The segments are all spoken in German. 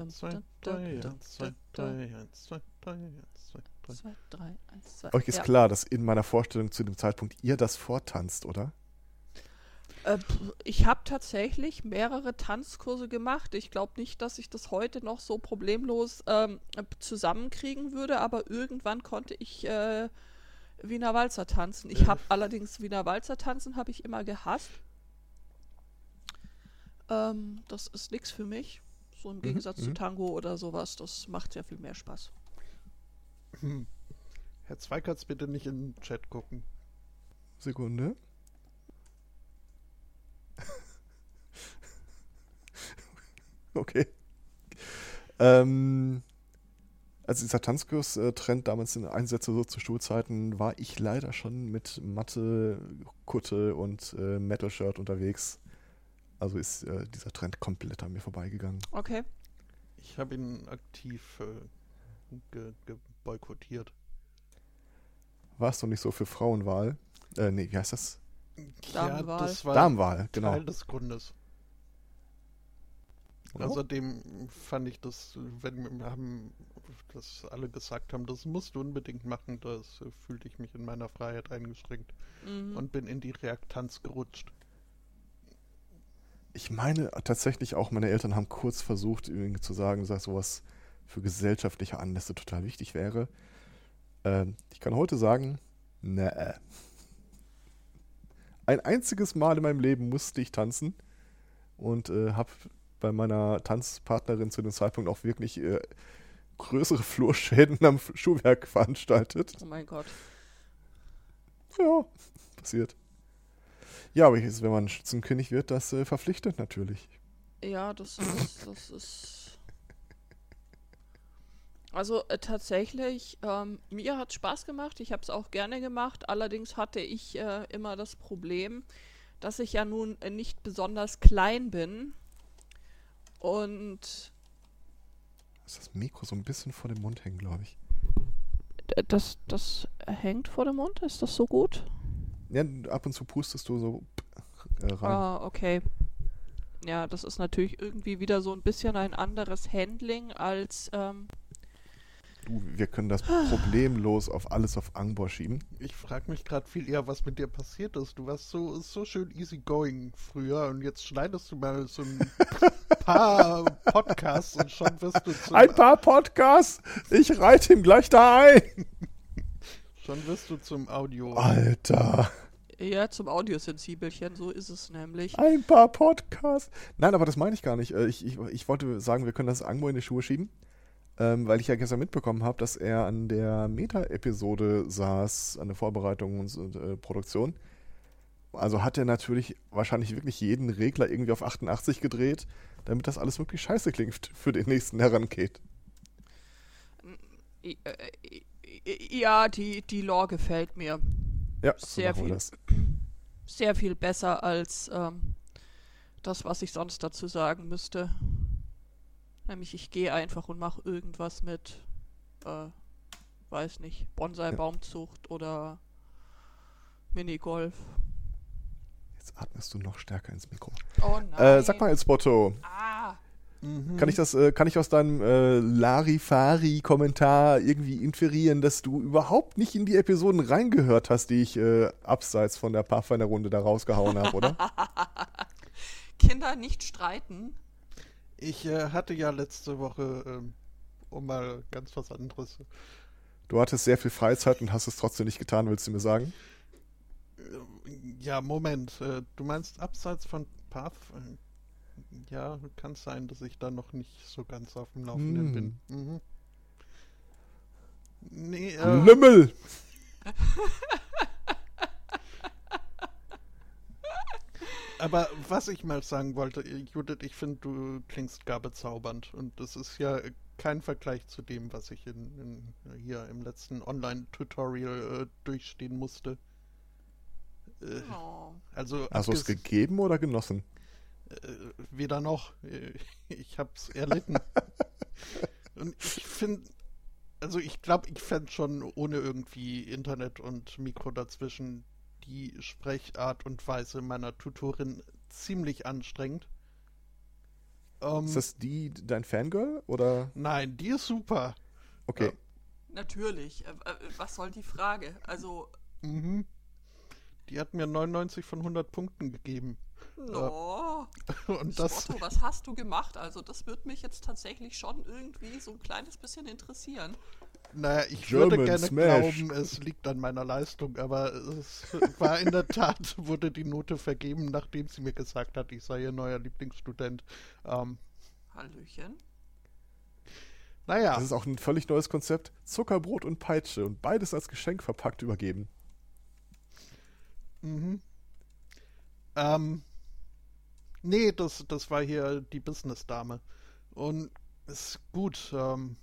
Eins, zwei, drei, eins, zwei, drei, eins, zwei, drei, eins, zwei, drei. Zwei, drei, eins, zwei. Euch ist ja. klar, dass in meiner Vorstellung zu dem Zeitpunkt ihr das vortanzt, oder? Äh, ich habe tatsächlich mehrere Tanzkurse gemacht. Ich glaube nicht, dass ich das heute noch so problemlos ähm, äh, zusammenkriegen würde, aber irgendwann konnte ich äh, Wiener Walzer tanzen. Ich habe allerdings Wiener Walzer tanzen habe ich immer gehasst. Ähm, das ist nichts für mich. So im Gegensatz zu mhm. Tango oder sowas. Das macht sehr viel mehr Spaß. Hm. Herr Zweikertz, bitte nicht in den Chat gucken. Sekunde. okay. Ähm, also dieser Tanzkurs-Trend damals in Einsätze so zu Schulzeiten war ich leider schon mit Matte, Kutte und äh, Metal-Shirt unterwegs. Also ist äh, dieser Trend komplett an mir vorbeigegangen. Okay. Ich habe ihn aktiv äh, ge ge boykottiert. War es doch nicht so für Frauenwahl? Äh, nee, wie heißt das? Damenwahl. Ja, das war Damenwahl, genau. Teil des Grundes. Oder? Außerdem fand ich das, wenn wir haben das alle gesagt haben, das musst du unbedingt machen, das fühlte ich mich in meiner Freiheit eingeschränkt Mhm. und bin in die Reaktanz gerutscht. Ich meine tatsächlich auch, meine Eltern haben kurz versucht, irgendwie zu sagen, dass sowas für gesellschaftliche Anlässe total wichtig wäre. Ähm, ich kann heute sagen, nee. Ein einziges Mal in meinem Leben musste ich tanzen und äh, habe bei meiner Tanzpartnerin zu dem Zeitpunkt auch wirklich äh, größere Flurschäden am Schuhwerk veranstaltet. oh mein Gott. Ja, passiert. Ja, aber jetzt, wenn man Schützenkönig wird, das äh, verpflichtet natürlich. Ja, das ist, das ist. Also äh, tatsächlich, ähm, mir hat Spaß gemacht, ich habe es auch gerne gemacht, allerdings hatte ich äh, immer das Problem, dass ich ja nun äh, nicht besonders klein bin und Ist das Mikro so ein bisschen vor dem Mund hängen, glaube ich. das, das hängt vor dem Mund, ist das so gut? Ja, ab und zu pustest du so äh, rein. Ah, okay. Ja, das ist natürlich irgendwie wieder so ein bisschen ein anderes Handling als, ähm, Du, wir können das problemlos auf alles auf Angbor schieben. Ich frage mich gerade viel eher, was mit dir passiert ist. Du warst so, so schön easygoing früher und jetzt schneidest du mal so ein paar Podcasts und schon wirst du zum, Ein paar Podcasts, ich reite ihm gleich da ein. schon wirst du zum Audio. Alter, eher zum Audiosensibelchen, so ist es nämlich. ein paar Podcasts. Nein, aber das meine ich gar nicht. Äh, Ich, ich, ich wollte sagen, wir können das Angbor in die Schuhe schieben, ähm, weil ich ja gestern mitbekommen habe, dass er an der Meta-Episode saß, an der Vorbereitung und, und äh, Produktion. Also hat er natürlich wahrscheinlich wirklich jeden Regler irgendwie auf 88 gedreht, damit das alles wirklich scheiße klingt für den nächsten herangeht. Ja, die, die Lore gefällt mir Ja, so Sehr wir viel. sehr viel besser als ähm, das, was ich sonst dazu sagen müsste. Nämlich, ich gehe einfach und mache irgendwas mit, äh, weiß nicht, Bonsai-Baumzucht oder Minigolf. Jetzt atmest du noch stärker ins Mikro. Oh nein. Äh, sag mal, Elspoto, Ah, Mhm. kann ich das, äh, kann ich aus deinem äh, Larifari-Kommentar irgendwie inferieren, dass du überhaupt nicht in die Episoden reingehört hast, die ich äh, abseits von der Pathfinder-Runde da rausgehauen habe, oder? Kinder nicht streiten. Ich äh, hatte ja letzte Woche, ähm, um mal ganz was anderes. Du hattest sehr viel Freizeit und hast es trotzdem nicht getan, willst du mir sagen? Äh, ja, Moment. Äh, du meinst abseits von Path? Ja, kann sein, dass ich da noch nicht so ganz auf dem Laufenden Hm. bin. Mhm. Nee, äh, Lümmel! aber was ich mal sagen wollte, äh, Judith, ich finde, du klingst gar bezaubernd. Und das ist ja kein Vergleich zu dem, was ich in, in, hier im letzten Online-Tutorial äh, durchstehen musste. Äh, Oh. also Hast du es gegeben oder genossen? Äh, weder noch. Äh, Ich hab's erlitten. und ich finde, also ich glaube, ich fände schon ohne irgendwie Internet und Mikro dazwischen die Sprechart und Weise meiner Tutorin ziemlich anstrengend. Ähm, Ist das die dein Fangirl oder? nein, die ist super. Okay. Natürlich. Äh, äh, was soll die Frage? Also, Mhm. Die hat mir 99 von 100 Punkten gegeben. no. Und das, Spotto, was hast du gemacht? Also, das würde mich jetzt tatsächlich schon irgendwie so ein kleines bisschen interessieren. naja, ich German würde gerne Smash. glauben, es liegt an meiner Leistung, aber es war in der Tat, wurde die Note vergeben, nachdem sie mir gesagt hat, ich sei ihr neuer Lieblingsstudent. Ähm, Hallöchen. naja, Das ist auch ein völlig neues Konzept. Zuckerbrot und Peitsche und beides als Geschenk verpackt übergeben. Mhm. Ähm, nee, das, das war hier die Business-Dame. Und es ist gut, ähm,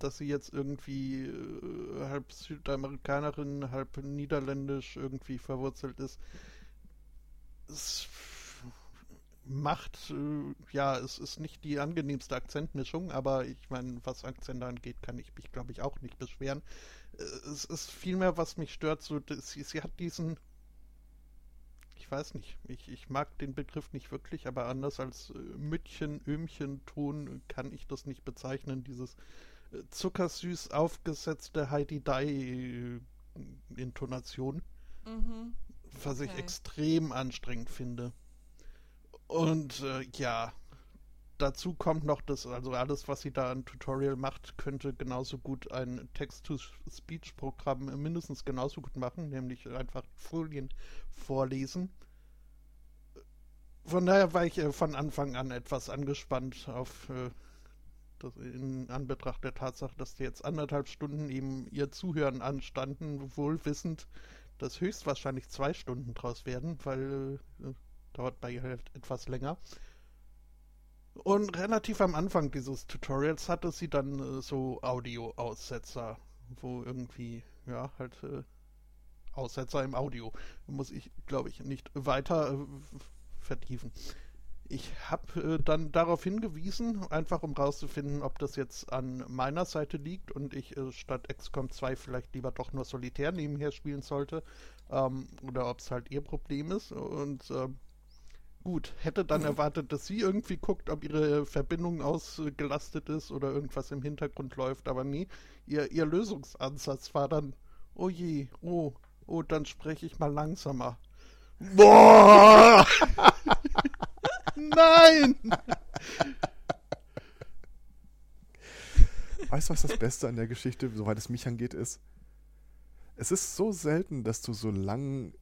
dass sie jetzt irgendwie äh, halb Südamerikanerin, halb niederländisch irgendwie verwurzelt ist. Es macht, äh, ja, es ist nicht die angenehmste Akzentmischung, aber ich meine, was Akzente angeht, kann ich mich, glaube ich, auch nicht beschweren. Äh, Es ist vielmehr, was mich stört, so, sie, sie hat diesen ich weiß nicht, ich, ich mag den Begriff nicht wirklich, aber anders als äh, Müttchen, Ömchen, Ton kann ich das nicht bezeichnen. Dieses äh, zuckersüß aufgesetzte Heidi-Dai-Intonation, Mhm. was ich extrem anstrengend finde. Und äh, ja, dazu kommt noch, dass also alles, was sie da an Tutorial macht, könnte genauso gut ein Text-to-Speech-Programm mindestens genauso gut machen, nämlich einfach Folien vorlesen. Von daher war ich äh, von Anfang an etwas angespannt auf äh, das, in Anbetracht der Tatsache, dass die jetzt anderthalb Stunden eben ihr Zuhören anstanden, wohl wissend, dass höchstwahrscheinlich zwei Stunden draus werden, weil äh, dauert bei ihr halt etwas länger. Und relativ am Anfang dieses Tutorials hatte sie dann äh, so Audio-Aussetzer, wo irgendwie, ja, halt äh, Aussetzer im Audio. Muss ich, glaube ich, nicht weiter äh, vertiefen. Ich habe äh, dann darauf hingewiesen, einfach um rauszufinden, ob das jetzt an meiner Seite liegt und ich äh, statt XCOM 2 vielleicht lieber doch nur solitär nebenher spielen sollte ähm, oder ob es halt ihr Problem ist. Und ähm, gut, hätte dann erwartet, dass sie irgendwie guckt, ob ihre Verbindung ausgelastet ist oder irgendwas im Hintergrund läuft, aber nee, ihr, ihr Lösungsansatz war dann, oh je, oh, oh, dann spreche ich mal langsamer. Boah! Nein! Weißt du, was das Beste an der Geschichte, soweit es mich angeht, ist? Es ist so selten, dass du so lang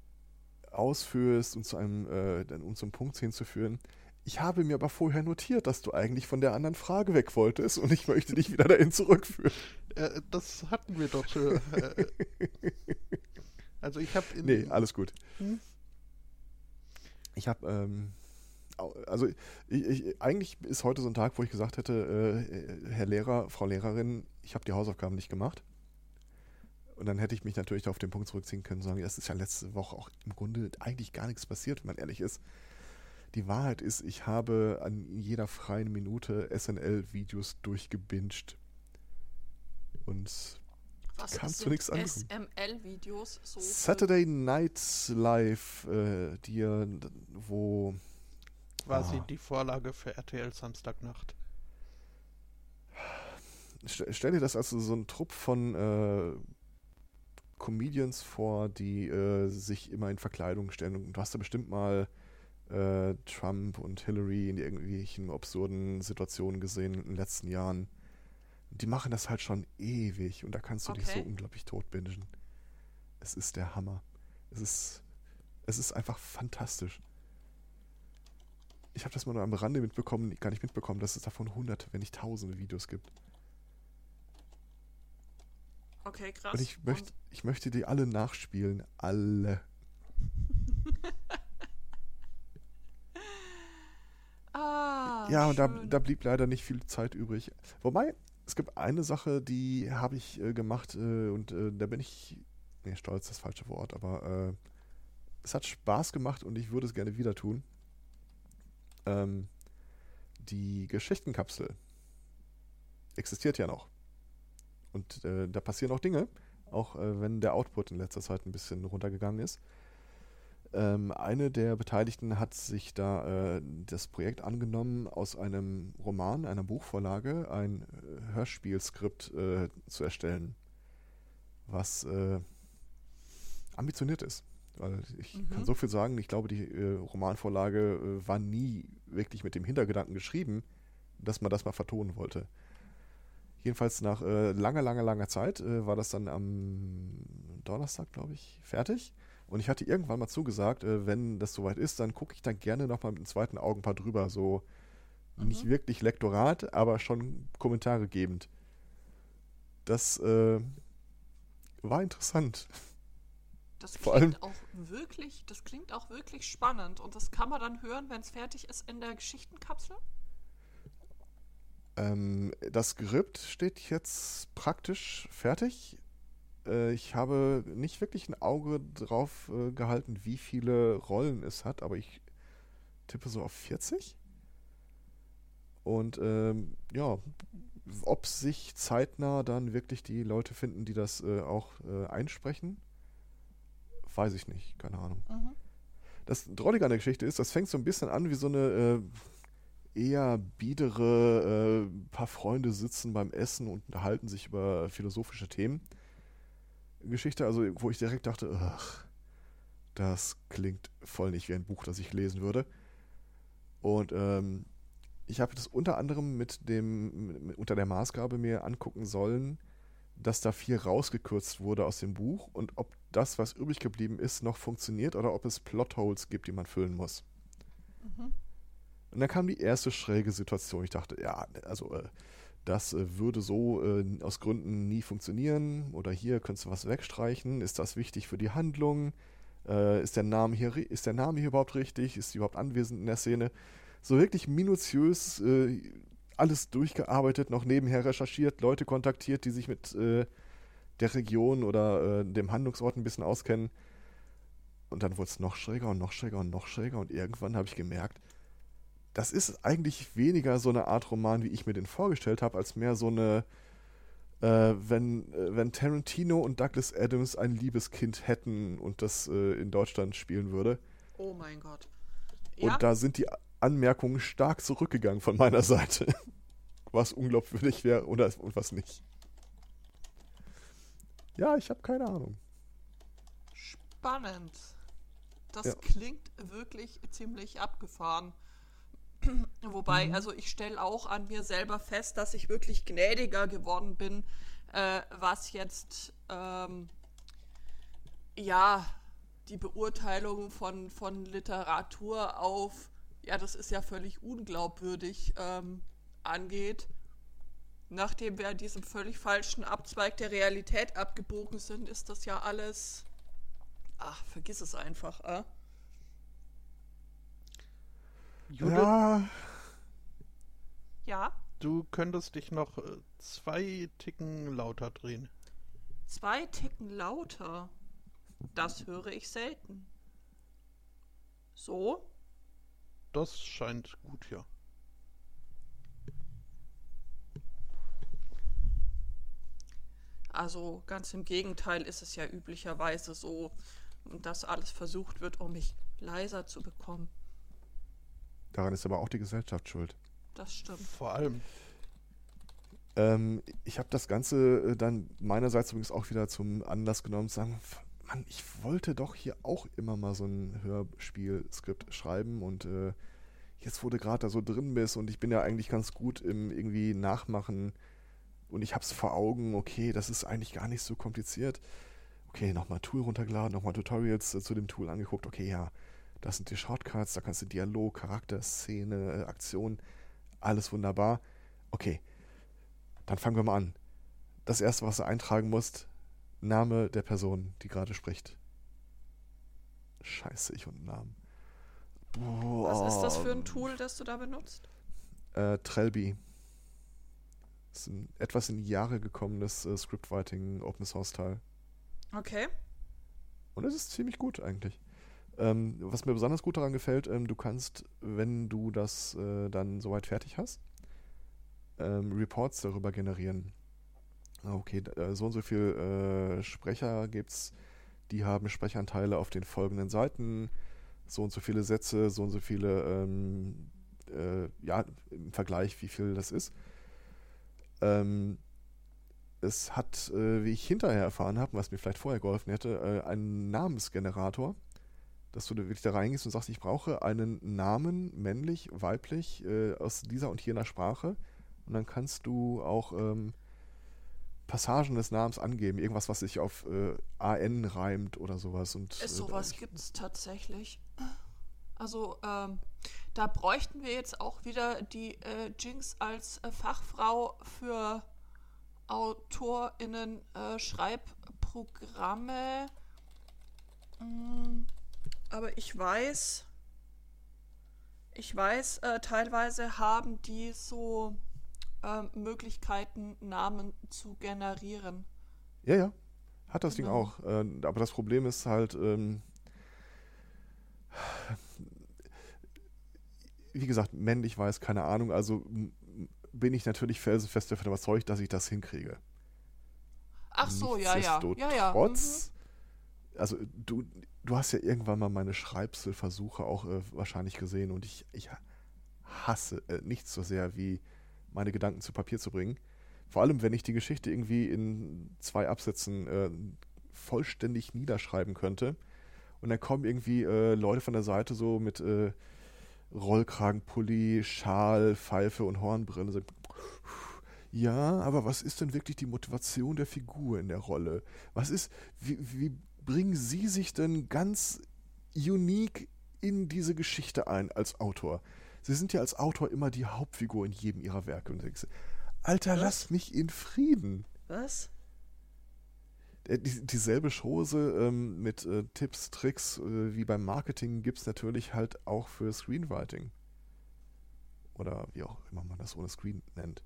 ausführst und zu einem, äh, um zum Punkt hinzuführen. Ich habe mir aber vorher notiert, dass du eigentlich von der anderen Frage weg wolltest und ich möchte dich wieder dahin zurückführen. Äh, das hatten wir doch schon. Äh, also ich habe Nee, alles gut. Hm? Ich habe, ähm, also ich, ich, eigentlich ist heute so ein Tag, wo ich gesagt hätte, äh, Herr Lehrer, Frau Lehrerin, ich habe die Hausaufgaben nicht gemacht. Und dann hätte ich mich natürlich auf den Punkt zurückziehen können und sagen, es ist ja letzte Woche auch im Grunde eigentlich gar nichts passiert, wenn man ehrlich ist. Die Wahrheit ist, ich habe an jeder freien Minute SNL-Videos durchgebinged. Was Und Kannst ist du mit nix anderem? SML-Videos so. Saturday Night Live, äh, die, wo quasi Ah. die Vorlage für RTL Samstagnacht. St stell dir das also so ein Trupp von äh, Comedians vor, die äh, sich immer in Verkleidung stellen. Und du hast da bestimmt mal äh, Trump und Hillary in irgendwelchen absurden Situationen gesehen in den letzten Jahren. Die machen das halt schon ewig und da kannst du dich so Okay. unglaublich totbingen. Es ist der Hammer. Es ist, es ist einfach fantastisch. Ich habe das mal nur am Rande mitbekommen, gar nicht mitbekommen, dass es davon hunderte, wenn nicht tausende Videos gibt. Okay, krass. Und ich möchte, ich möchte die alle nachspielen. Alle. Ah, ja, und da, da blieb leider nicht viel Zeit übrig. Wobei, es gibt eine Sache, die habe ich äh, gemacht äh, und äh, da bin ich, nee, stolz ist das falsche Wort, aber äh, es hat Spaß gemacht und ich würde es gerne wieder tun. Ähm, die Geschichtenkapsel existiert ja noch. Und äh, da passieren auch Dinge, auch äh, wenn der Output in letzter Zeit ein bisschen runtergegangen ist. Ähm, eine der Beteiligten hat sich da äh, das Projekt angenommen, aus einem Roman, einer Buchvorlage, ein äh, Hörspielskript äh, zu erstellen, was äh, ambitioniert ist. Weil ich Mhm. kann so viel sagen, ich glaube, die Romanvorlage war nie wirklich mit dem Hintergedanken geschrieben, dass man das mal vertonen wollte. Jedenfalls nach äh, langer, langer, langer Zeit äh, war das dann am Donnerstag, glaube ich, fertig. Und ich hatte irgendwann mal zugesagt, äh, wenn das soweit ist, dann gucke ich dann gerne nochmal mit dem zweiten Augenpaar drüber. So nicht Mhm. wirklich Lektorat, aber schon Kommentare gebend. Das äh, war interessant. Das Vor klingt auch wirklich, das klingt auch wirklich spannend und das kann man dann hören, wenn es fertig ist in der Geschichtenkapsel. Ähm, das Skript steht jetzt praktisch fertig. Äh, ich habe nicht wirklich ein Auge drauf äh, gehalten, wie viele Rollen es hat, aber ich tippe so auf 40. Und ähm, ja, ob sich zeitnah dann wirklich die Leute finden, die das äh, auch äh, einsprechen, weiß ich nicht. Keine Ahnung. Mhm. Das Drollige an der Geschichte ist, das fängt so ein bisschen an wie so eine äh, eher biedere, äh, paar Freunde sitzen beim Essen und unterhalten sich über philosophische Themen. Geschichte, also wo ich direkt dachte, ach, das klingt voll nicht wie ein Buch, das ich lesen würde. Und ähm, ich habe das unter anderem mit dem, unter der Maßgabe mir angucken sollen, dass da viel rausgekürzt wurde aus dem Buch und ob das, was übrig geblieben ist, noch funktioniert oder ob es Plotholes gibt, die man füllen muss. Mhm. Und dann kam die erste schräge Situation. Ich dachte, ja, also äh, das äh, würde so äh, aus Gründen nie funktionieren oder hier könntest du was wegstreichen. Ist das wichtig für die Handlung? Ist, der Name hier, ist der Name hier überhaupt richtig? Ist die überhaupt anwesend in der Szene? So wirklich minutiös alles durchgearbeitet, noch nebenher recherchiert, Leute kontaktiert, die sich mit der Region oder dem Handlungsort ein bisschen auskennen. Und dann wurde es noch schräger und noch schräger und noch schräger. Und irgendwann habe ich gemerkt, das ist eigentlich weniger so eine Art Roman, wie ich mir den vorgestellt habe, als mehr so eine, äh, wenn, äh, wenn Tarantino und Douglas Adams ein Liebeskind hätten und das äh, in Deutschland spielen würde. Oh mein Gott. Und Ja, da sind die Anmerkungen stark zurückgegangen von meiner Seite. Was unglaubwürdig wäre und was nicht. Ja, ich habe keine Ahnung. spannend. Das Ja. klingt wirklich ziemlich abgefahren. Wobei, Mhm. also ich stelle auch an mir selber fest, dass ich wirklich gnädiger geworden bin, äh, was jetzt ähm, ja die Beurteilung von, von Literatur auf, ja, das ist ja völlig unglaubwürdig ähm, angeht. Nachdem wir an diesem völlig falschen Abzweig der Realität abgebogen sind, ist das ja alles. Ach, vergiss es einfach, äh? Judith, Ja, Ja, du könntest dich noch äh, zwei Ticken lauter drehen. zwei Ticken lauter. Das höre ich selten. So? Das scheint gut, ja. Also ganz im Gegenteil ist es ja üblicherweise so, dass alles versucht wird, um mich leiser zu bekommen. Daran ist aber auch die Gesellschaft schuld. Das stimmt. Vor allem, Ähm, ich habe das Ganze äh, dann meinerseits übrigens auch wieder zum Anlass genommen, zu sagen, Mann, ich wollte doch hier auch immer mal so ein Hörspielskript schreiben und äh, jetzt, wo du gerade da so drin bist und ich bin ja eigentlich ganz gut im irgendwie Nachmachen und ich hab's vor Augen, okay, das ist eigentlich gar nicht so kompliziert. Okay, nochmal Tool runtergeladen, nochmal Tutorials äh, zu dem Tool angeguckt, okay, ja, das sind die Shortcuts, da kannst du Dialog, Charakter, Szene, äh, Aktion, alles wunderbar. Okay, dann fangen wir mal an. Das erste, was du eintragen musst, Name der Person, die gerade spricht. Scheiße, ich und Namen. Was ist das für ein Boah. Tool, das du da benutzt? Äh, Trelby. Das ist ein etwas in die Jahre gekommenes äh, Scriptwriting Open Source Teil. Okay. Und es ist ziemlich gut eigentlich. Ähm, was mir besonders gut daran gefällt, ähm, du kannst, wenn du das äh, dann soweit fertig hast, ähm, Reports darüber generieren. Ah, Okay, äh, so und so viel äh, Sprecher gibt es, die haben Sprechanteile auf den folgenden Seiten, so und so viele Sätze, so und so viele, ähm, äh, ja, im Vergleich, wie viel das ist. Ähm, es hat, äh, wie ich hinterher erfahren habe, was mir vielleicht vorher geholfen hätte, äh, einen Namensgenerator, dass du da wirklich da reingehst und sagst, ich brauche einen Namen, männlich, weiblich, äh, aus dieser und jener Sprache. Und dann kannst du auch ähm, Passagen des Namens angeben, irgendwas, was sich auf äh, AN reimt oder sowas. Und, äh, sowas gibt es tatsächlich. Also ähm, da bräuchten wir jetzt auch wieder die äh, Jinx als äh, Fachfrau für AutorInnen äh, Schreibprogramme. Mm, aber ich weiß, ich weiß, äh, teilweise haben die so ähm, Möglichkeiten, Namen zu generieren. Ja, ja. Hat das genau. Ding auch. Äh, aber das Problem ist halt, ähm, wie gesagt, männlich weiß, keine Ahnung. Also bin ich natürlich felsenfest davon überzeugt, dass ich das hinkriege. Ach so, ja, ja. ja, ja. Trotz, mhm. Also du, du hast ja irgendwann mal meine Schreibselversuche auch äh, wahrscheinlich gesehen und ich, ich hasse äh, nichts so sehr wie meine Gedanken zu Papier zu bringen. Vor allem, wenn ich die Geschichte irgendwie in zwei Absätzen äh, vollständig niederschreiben könnte. Und dann kommen irgendwie äh, Leute von der Seite so mit äh, Rollkragenpulli, Schal, Pfeife und Hornbrille. So, ja, aber was ist denn wirklich die Motivation der Figur in der Rolle? Was ist, wie, wie bringen Sie sich denn ganz unique in diese Geschichte ein als Autor? Sie sind ja als Autor immer die Hauptfigur in jedem ihrer Werke. Und denkst, Alter, Was? lass mich in Frieden. Was? Äh, die, dieselbe Chose ähm, mit äh, Tipps, Tricks äh, wie beim Marketing gibt es natürlich halt auch für Screenwriting. Oder wie auch immer man das ohne Screen nennt.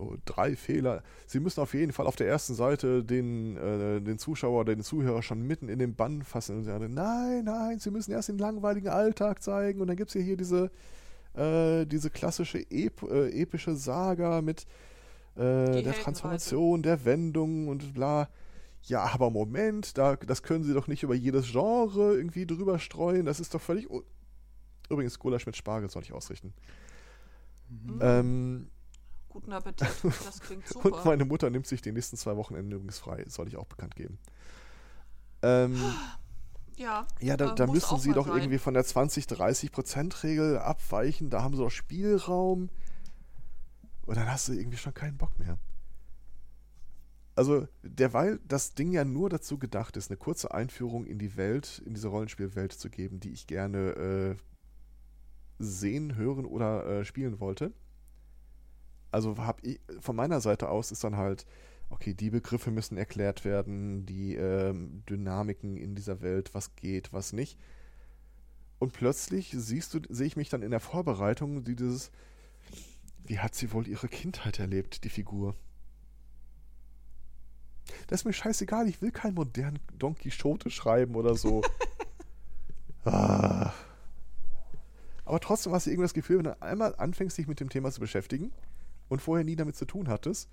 So, drei Fehler. Sie müssen auf jeden Fall auf der ersten Seite den, äh, den Zuschauer oder den Zuhörer schon mitten in den Bann fassen und sagen, nein, nein, Sie müssen erst den langweiligen Alltag zeigen und dann gibt es ja hier diese, äh, diese klassische Ep äh, epische Saga mit äh, der Transformation, der Wendung und bla. Ja, aber Moment, da, das können Sie doch nicht über jedes Genre irgendwie drüber streuen, das ist doch völlig... Übrigens, Gulasch mit Spargel soll ich ausrichten. Mhm. Ähm, Guten Appetit, das klingt super. Und meine Mutter nimmt sich die nächsten zwei Wochenende übrigens frei, soll ich auch bekannt geben. Ähm, ja, ja, da, da müssen sie doch sein. irgendwie von der 20-30%-Regel abweichen, da haben sie doch Spielraum. Und dann hast du irgendwie schon keinen Bock mehr. Also, derweil das Ding ja nur dazu gedacht ist, eine kurze Einführung in die Welt, in diese Rollenspielwelt zu geben, die ich gerne äh, sehen, hören oder äh, spielen wollte also habe ich von meiner Seite aus ist dann halt, okay, die Begriffe müssen erklärt werden, die ähm, Dynamiken in dieser Welt, was geht, was nicht. Und plötzlich siehst du, sehe ich mich dann in der Vorbereitung, dieses, wie hat sie wohl ihre Kindheit erlebt, die Figur? Das ist mir scheißegal, ich will keinen modernen Don Quixote schreiben oder so. ah. Aber trotzdem hast du irgendwie das Gefühl, wenn du einmal anfängst, dich mit dem Thema zu beschäftigen, und vorher nie damit zu tun hattest,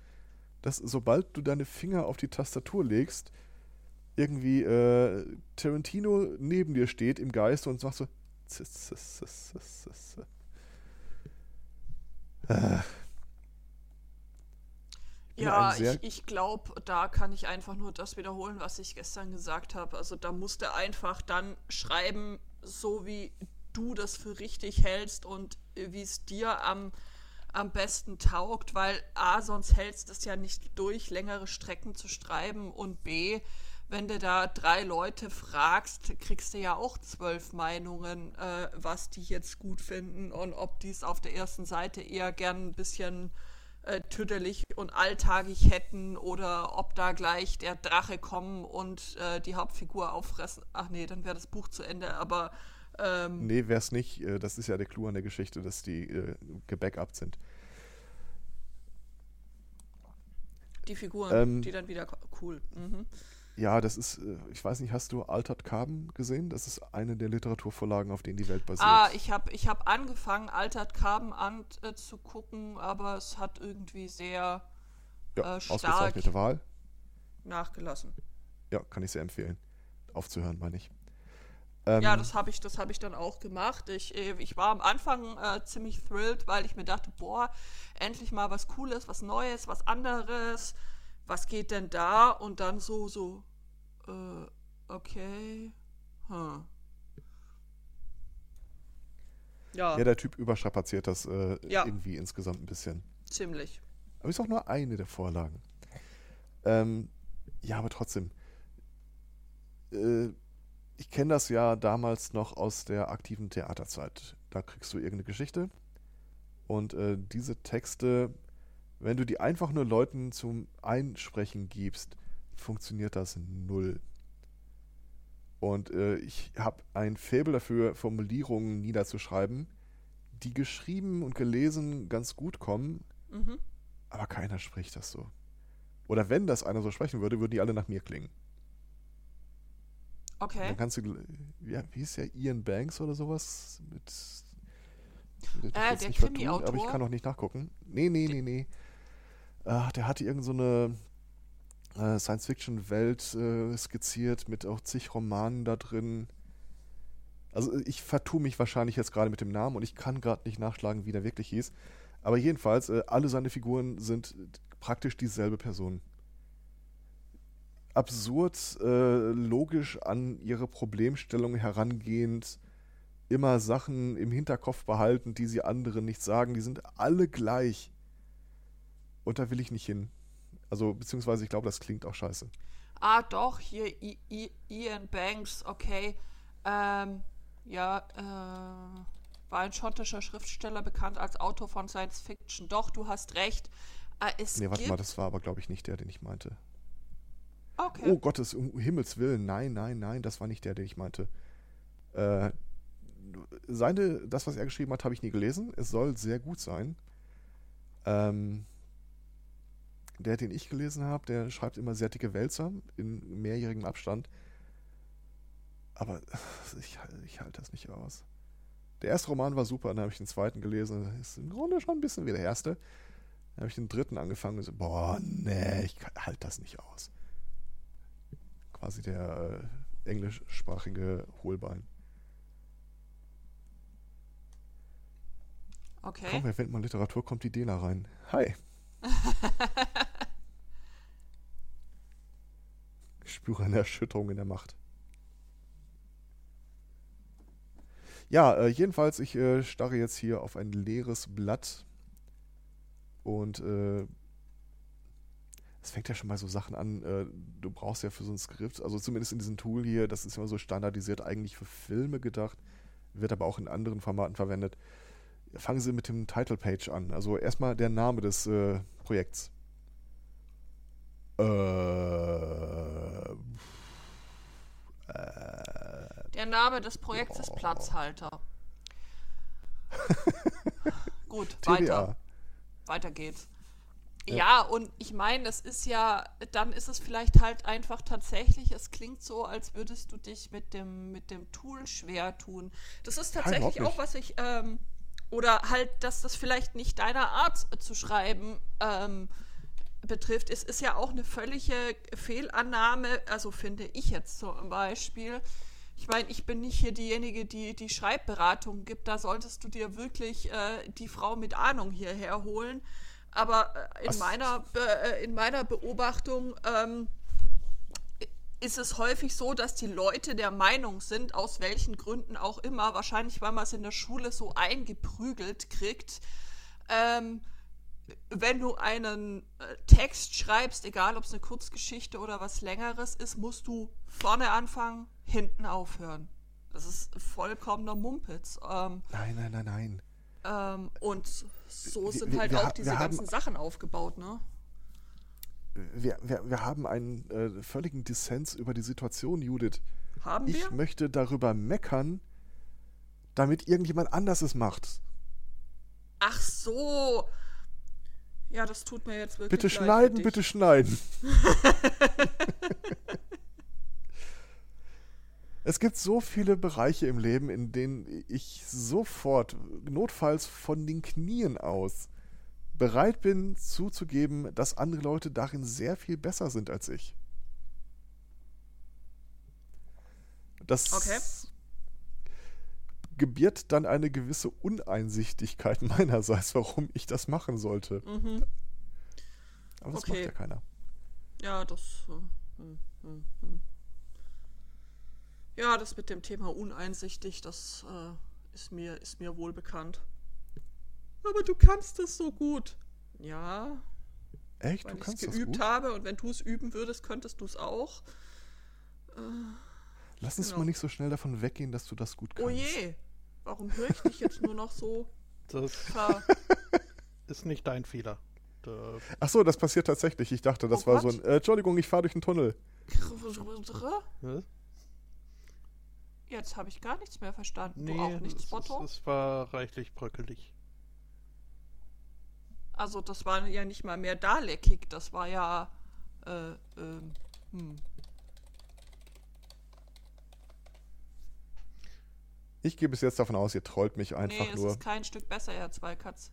dass sobald du deine Finger auf die Tastatur legst, irgendwie äh, Tarantino neben dir steht im Geist und sagt so. Äh. Ja, ich, ich glaube, da kann ich einfach nur das wiederholen, was ich gestern gesagt habe. Also da musst du einfach dann schreiben, so wie du das für richtig hältst und wie es dir am am besten taugt, weil A, sonst hältst es ja nicht durch, längere Strecken zu schreiben und B, wenn du da drei Leute fragst, kriegst du ja auch zwölf Meinungen, äh, was die jetzt gut finden und ob die es auf der ersten Seite eher gern ein bisschen äh, tüdelig und alltagig hätten oder ob da gleich der Drache kommen und äh, die Hauptfigur auffressen. Ach nee, dann wäre das Buch zu Ende, aber ähm, nee, wäre es nicht. Äh, das ist ja der Clou an der Geschichte, dass die äh, gebackupt sind. Die Figuren, ähm, die dann wieder cool. Mhm. Ja, das ist, äh, ich weiß nicht, hast du Altered Carbon gesehen? Das ist eine der Literaturvorlagen, auf denen die Welt basiert. Ah, ich habe ich hab angefangen, Altered Carbon anzugucken, äh, aber es hat irgendwie sehr ja, äh, stark. Ausgezeichnete Wahl. nachgelassen. Ja, kann ich sehr empfehlen. Aufzuhören, meine ich. Ähm, ja, das habe ich, das ich dann auch gemacht. Ich, äh, ich war am Anfang äh, ziemlich thrilled, weil ich mir dachte, boah, endlich mal was Cooles, was Neues, was anderes. Was geht denn da? Und dann so, so, äh, okay, hm. Ja. ja, der Typ überstrapaziert das äh, ja. irgendwie insgesamt ein bisschen. Ziemlich. Aber ist auch nur eine der Vorlagen. Ähm, ja, aber trotzdem. Äh, ich kenne das ja damals noch aus der aktiven Theaterzeit. Da kriegst du irgendeine Geschichte und äh, diese Texte, wenn du die einfach nur Leuten zum Einsprechen gibst, funktioniert das null. Und äh, ich habe ein Faible dafür, Formulierungen niederzuschreiben, die geschrieben und gelesen ganz gut kommen, mhm. aber keiner spricht das so. Oder wenn das einer so sprechen würde, würden die alle nach mir klingen. Okay. Dann kannst du, ja, wie ist der Ian Banks oder sowas? Mit, mit äh, der Krimi-Autor. Aber ich kann noch nicht nachgucken. Nee, nee, nee, nee. Ach, der hatte irgend so eine äh, Science-Fiction-Welt äh, skizziert mit auch zig Romanen da drin. Also ich vertue mich wahrscheinlich jetzt gerade mit dem Namen und ich kann gerade nicht nachschlagen, wie der wirklich hieß. Aber jedenfalls, äh, alle seine Figuren sind praktisch dieselbe Person. Absurd, äh, logisch an ihre Problemstellung herangehend, immer Sachen im Hinterkopf behalten, die sie anderen nicht sagen. Die sind alle gleich. Und da will ich nicht hin. Also, beziehungsweise ich glaube, das klingt auch scheiße. Ah, doch, hier I I Ian Banks, okay. Ähm, ja, äh, war ein schottischer Schriftsteller, bekannt als Autor von Science Fiction. Doch, du hast recht. Äh, es nee, warte mal, das war aber, glaube ich, nicht der, den ich meinte. Okay. Oh Gottes, um Himmels Willen, nein, nein, nein, das war nicht der, den ich meinte. Äh, seine, das, was er geschrieben hat, habe ich nie gelesen. Es soll sehr gut sein. Ähm, der, den ich gelesen habe, der schreibt immer sehr dicke Wälzer in mehrjährigem Abstand. Aber ich, ich halte das nicht aus. Der erste Roman war super, dann habe ich den zweiten gelesen. Ist im Grunde schon ein bisschen wie der erste. Dann habe ich den dritten angefangen und so, boah, nee, ich halte das nicht aus. Quasi der äh, englischsprachige Hohlbein. Okay. Kaum erwähnt man Literatur, kommt die Dena rein. Hi. ich spüre eine Erschütterung in der Macht. Ja, äh, jedenfalls, ich äh, starre jetzt hier auf ein leeres Blatt und äh, es fängt ja schon mal so Sachen an, äh, du brauchst ja für so ein Skript, also zumindest in diesem Tool hier, das ist immer so standardisiert eigentlich für Filme gedacht, wird aber auch in anderen Formaten verwendet. Fangen Sie mit dem Title Page an. Also erstmal der Name des äh, Projekts. Äh, äh, der Name des Projekts oh. ist Platzhalter. Gut, weiter. Weiter geht's. Ja, ja und ich meine, es ist ja, dann ist es vielleicht halt einfach tatsächlich, es klingt so, als würdest du dich mit dem, mit dem Tool schwer tun. Das ist tatsächlich auch, was ich, ähm, oder halt, dass das vielleicht nicht deiner Art zu schreiben ähm, betrifft. Es ist ja auch eine völlige Fehlannahme, also finde ich jetzt zum Beispiel. Ich meine, ich bin nicht hier diejenige, die die Schreibberatung gibt. Da solltest du dir wirklich äh, die Frau mit Ahnung hierher holen. Aber äh, in, meiner, äh, in meiner Beobachtung ähm, ist es häufig so, dass die Leute der Meinung sind, aus welchen Gründen auch immer, wahrscheinlich weil man es in der Schule so eingeprügelt kriegt, ähm, wenn du einen äh, Text schreibst, egal ob es eine Kurzgeschichte oder was Längeres ist, musst du vorne anfangen, hinten aufhören. Das ist vollkommener Mumpitz. Ähm, nein, nein, nein, nein. Ähm, und so sind wir, halt wir, auch diese ganzen haben, Sachen aufgebaut, ne? Wir, wir, wir haben einen äh, völligen Dissens über die Situation, Judith. Haben wir? Ich möchte darüber meckern, damit irgendjemand anders es macht. Ach so. Ja, das tut mir jetzt wirklich Bitte schneiden, bitte schneiden. Es gibt so viele Bereiche im Leben, in denen ich sofort, notfalls von den Knien aus, bereit bin zuzugeben, dass andere Leute darin sehr viel besser sind als ich. Das okay. gebiert dann eine gewisse Uneinsichtigkeit meinerseits, warum ich das machen sollte. Mhm. Aber das okay. macht ja keiner. Ja, das. Äh, hm, hm, hm. Ja, das mit dem Thema uneinsichtig, das äh, ist, mir, ist mir wohl bekannt. Aber du kannst es so gut. Ja, Echt? weil Du ich es kannst das geübt gut? habe und wenn du es üben würdest, könntest du es auch. Lass uns genau. mal nicht so schnell davon weggehen, dass du das gut kannst. Oh je, warum höre ich dich jetzt nur noch so Das ist nicht dein Fehler. Ach so, das passiert tatsächlich. Ich dachte, das Oh war so Gott. ein. Äh, Entschuldigung, ich fahre durch einen Tunnel. Jetzt habe ich gar nichts mehr verstanden. Nee, du auch nichts, es, Botto? es, es war reichlich bröckelig. Also das war ja nicht mal mehr Dalekig, das war ja... Äh, ähm, hm. Ich gehe bis jetzt davon aus, ihr trollt mich einfach nee, es nur. ist kein Stück besser, Herr Zweikatz.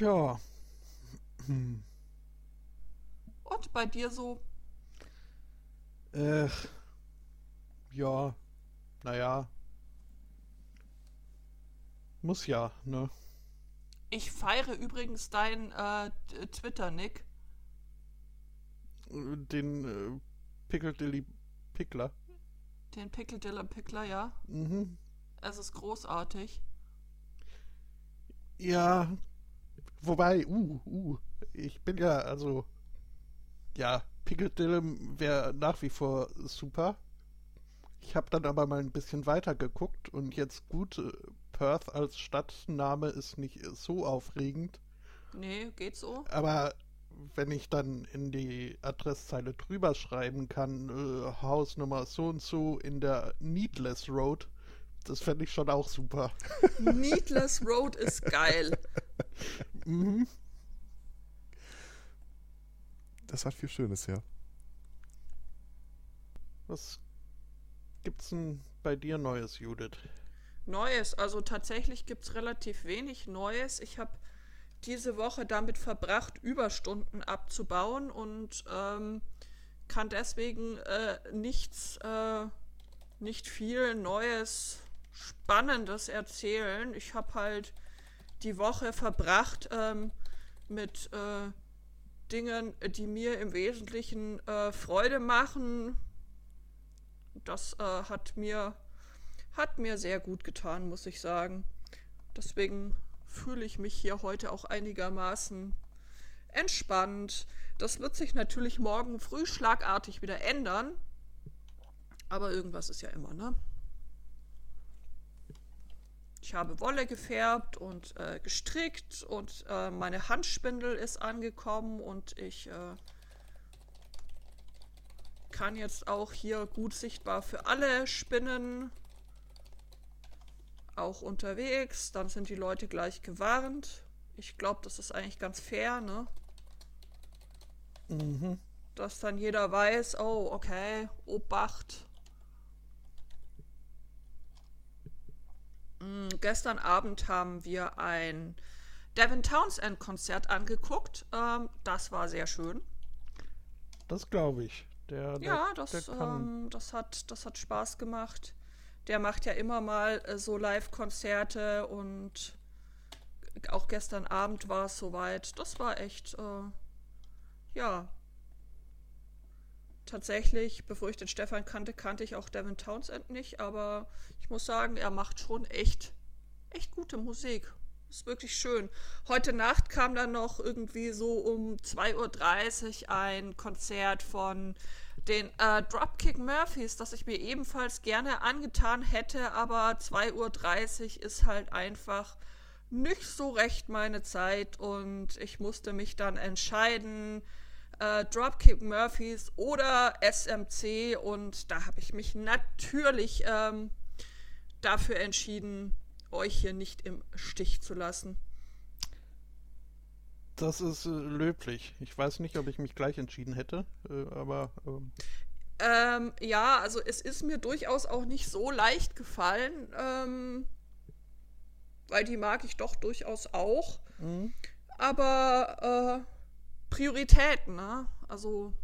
Ja. Hm. Und bei dir so? Äh, ja. Naja. Muss ja, ne? Ich feiere übrigens dein äh, Twitter-Nick. Den äh, Pickledy Pickler. Den Pickeldiller Pickler, ja. Mhm. Es ist großartig. Ja. Wobei, uh, uh. Ich bin ja, also. Ja, Piccadilly wäre nach wie vor super. Ich habe dann aber mal ein bisschen weiter geguckt und jetzt gut, äh, Perth als Stadtname ist nicht so aufregend. Nee, geht so. Aber wenn ich dann in die Adresszeile drüber schreiben kann, äh, Hausnummer so und so in der Needless Road, das fände ich schon auch super. Needless Road ist geil. Mhm. Das hat viel Schönes, ja. Was gibt's denn bei dir Neues, Judith? Neues, also tatsächlich gibt es relativ wenig Neues. Ich habe diese Woche damit verbracht, Überstunden abzubauen und ähm, kann deswegen äh, nichts, äh, nicht viel Neues, Spannendes erzählen. Ich habe halt die Woche verbracht ähm, mit äh, Dingen, die mir im Wesentlichen äh, Freude machen. Das äh, hat mir hat mir sehr gut getan, muss ich sagen. Deswegen fühle ich mich hier heute auch einigermaßen entspannt. Das wird sich natürlich morgen früh schlagartig wieder ändern. Aber irgendwas ist ja immer, ne? Ich habe Wolle gefärbt und äh, gestrickt und äh, meine Handspindel ist angekommen und ich äh, kann jetzt auch hier gut sichtbar für alle spinnen auch unterwegs, dann sind die Leute gleich gewarnt. Ich glaube, das ist eigentlich ganz fair, ne? Mhm. Dass dann jeder weiß, oh, okay, Obacht. Gestern Abend haben wir ein Devin Townsend Konzert angeguckt. Ähm, das war sehr schön. Das glaube ich. Der, der, Ja, das, der ähm, das, hat, das hat Spaß gemacht. Der macht ja immer mal äh, so Live-Konzerte und auch gestern Abend war es soweit. Das war echt, äh, ja. Tatsächlich, bevor ich den Stefan kannte, kannte ich auch Devin Townsend nicht, aber ich muss sagen, er macht schon echt, echt gute Musik. Ist wirklich schön. Heute Nacht kam dann noch irgendwie so um 2.30 Uhr ein Konzert von den äh, Dropkick Murphys, das ich mir ebenfalls gerne angetan hätte, aber 2.30 Uhr ist halt einfach nicht so recht meine Zeit und ich musste mich dann entscheiden, äh, Dropkick Murphys oder SMC und da habe ich mich natürlich ähm, dafür entschieden, euch hier nicht im Stich zu lassen. Das ist äh, löblich. Ich weiß nicht, ob ich mich gleich entschieden hätte, äh, aber ähm, Ähm, ja, also es ist mir durchaus auch nicht so leicht gefallen, ähm, weil die mag ich doch durchaus auch. mhm. Aber Prioritäten, ne? Also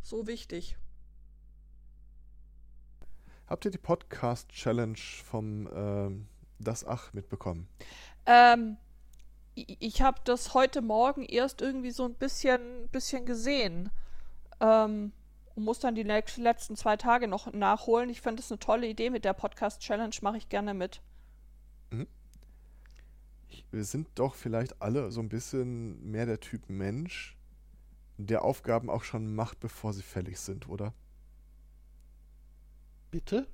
so wichtig. Habt ihr die Podcast-Challenge vom ähm, Das Ach mitbekommen? Ähm, ich habe das heute Morgen erst irgendwie so ein bisschen, bisschen gesehen. Ähm, und muss dann die letzten zwei Tage noch nachholen. Ich finde das eine tolle Idee mit der Podcast-Challenge, mache ich gerne mit. Ich, wir sind doch vielleicht alle so ein bisschen mehr der Typ Mensch, der Aufgaben auch schon macht, bevor sie fällig sind, oder? Bitte?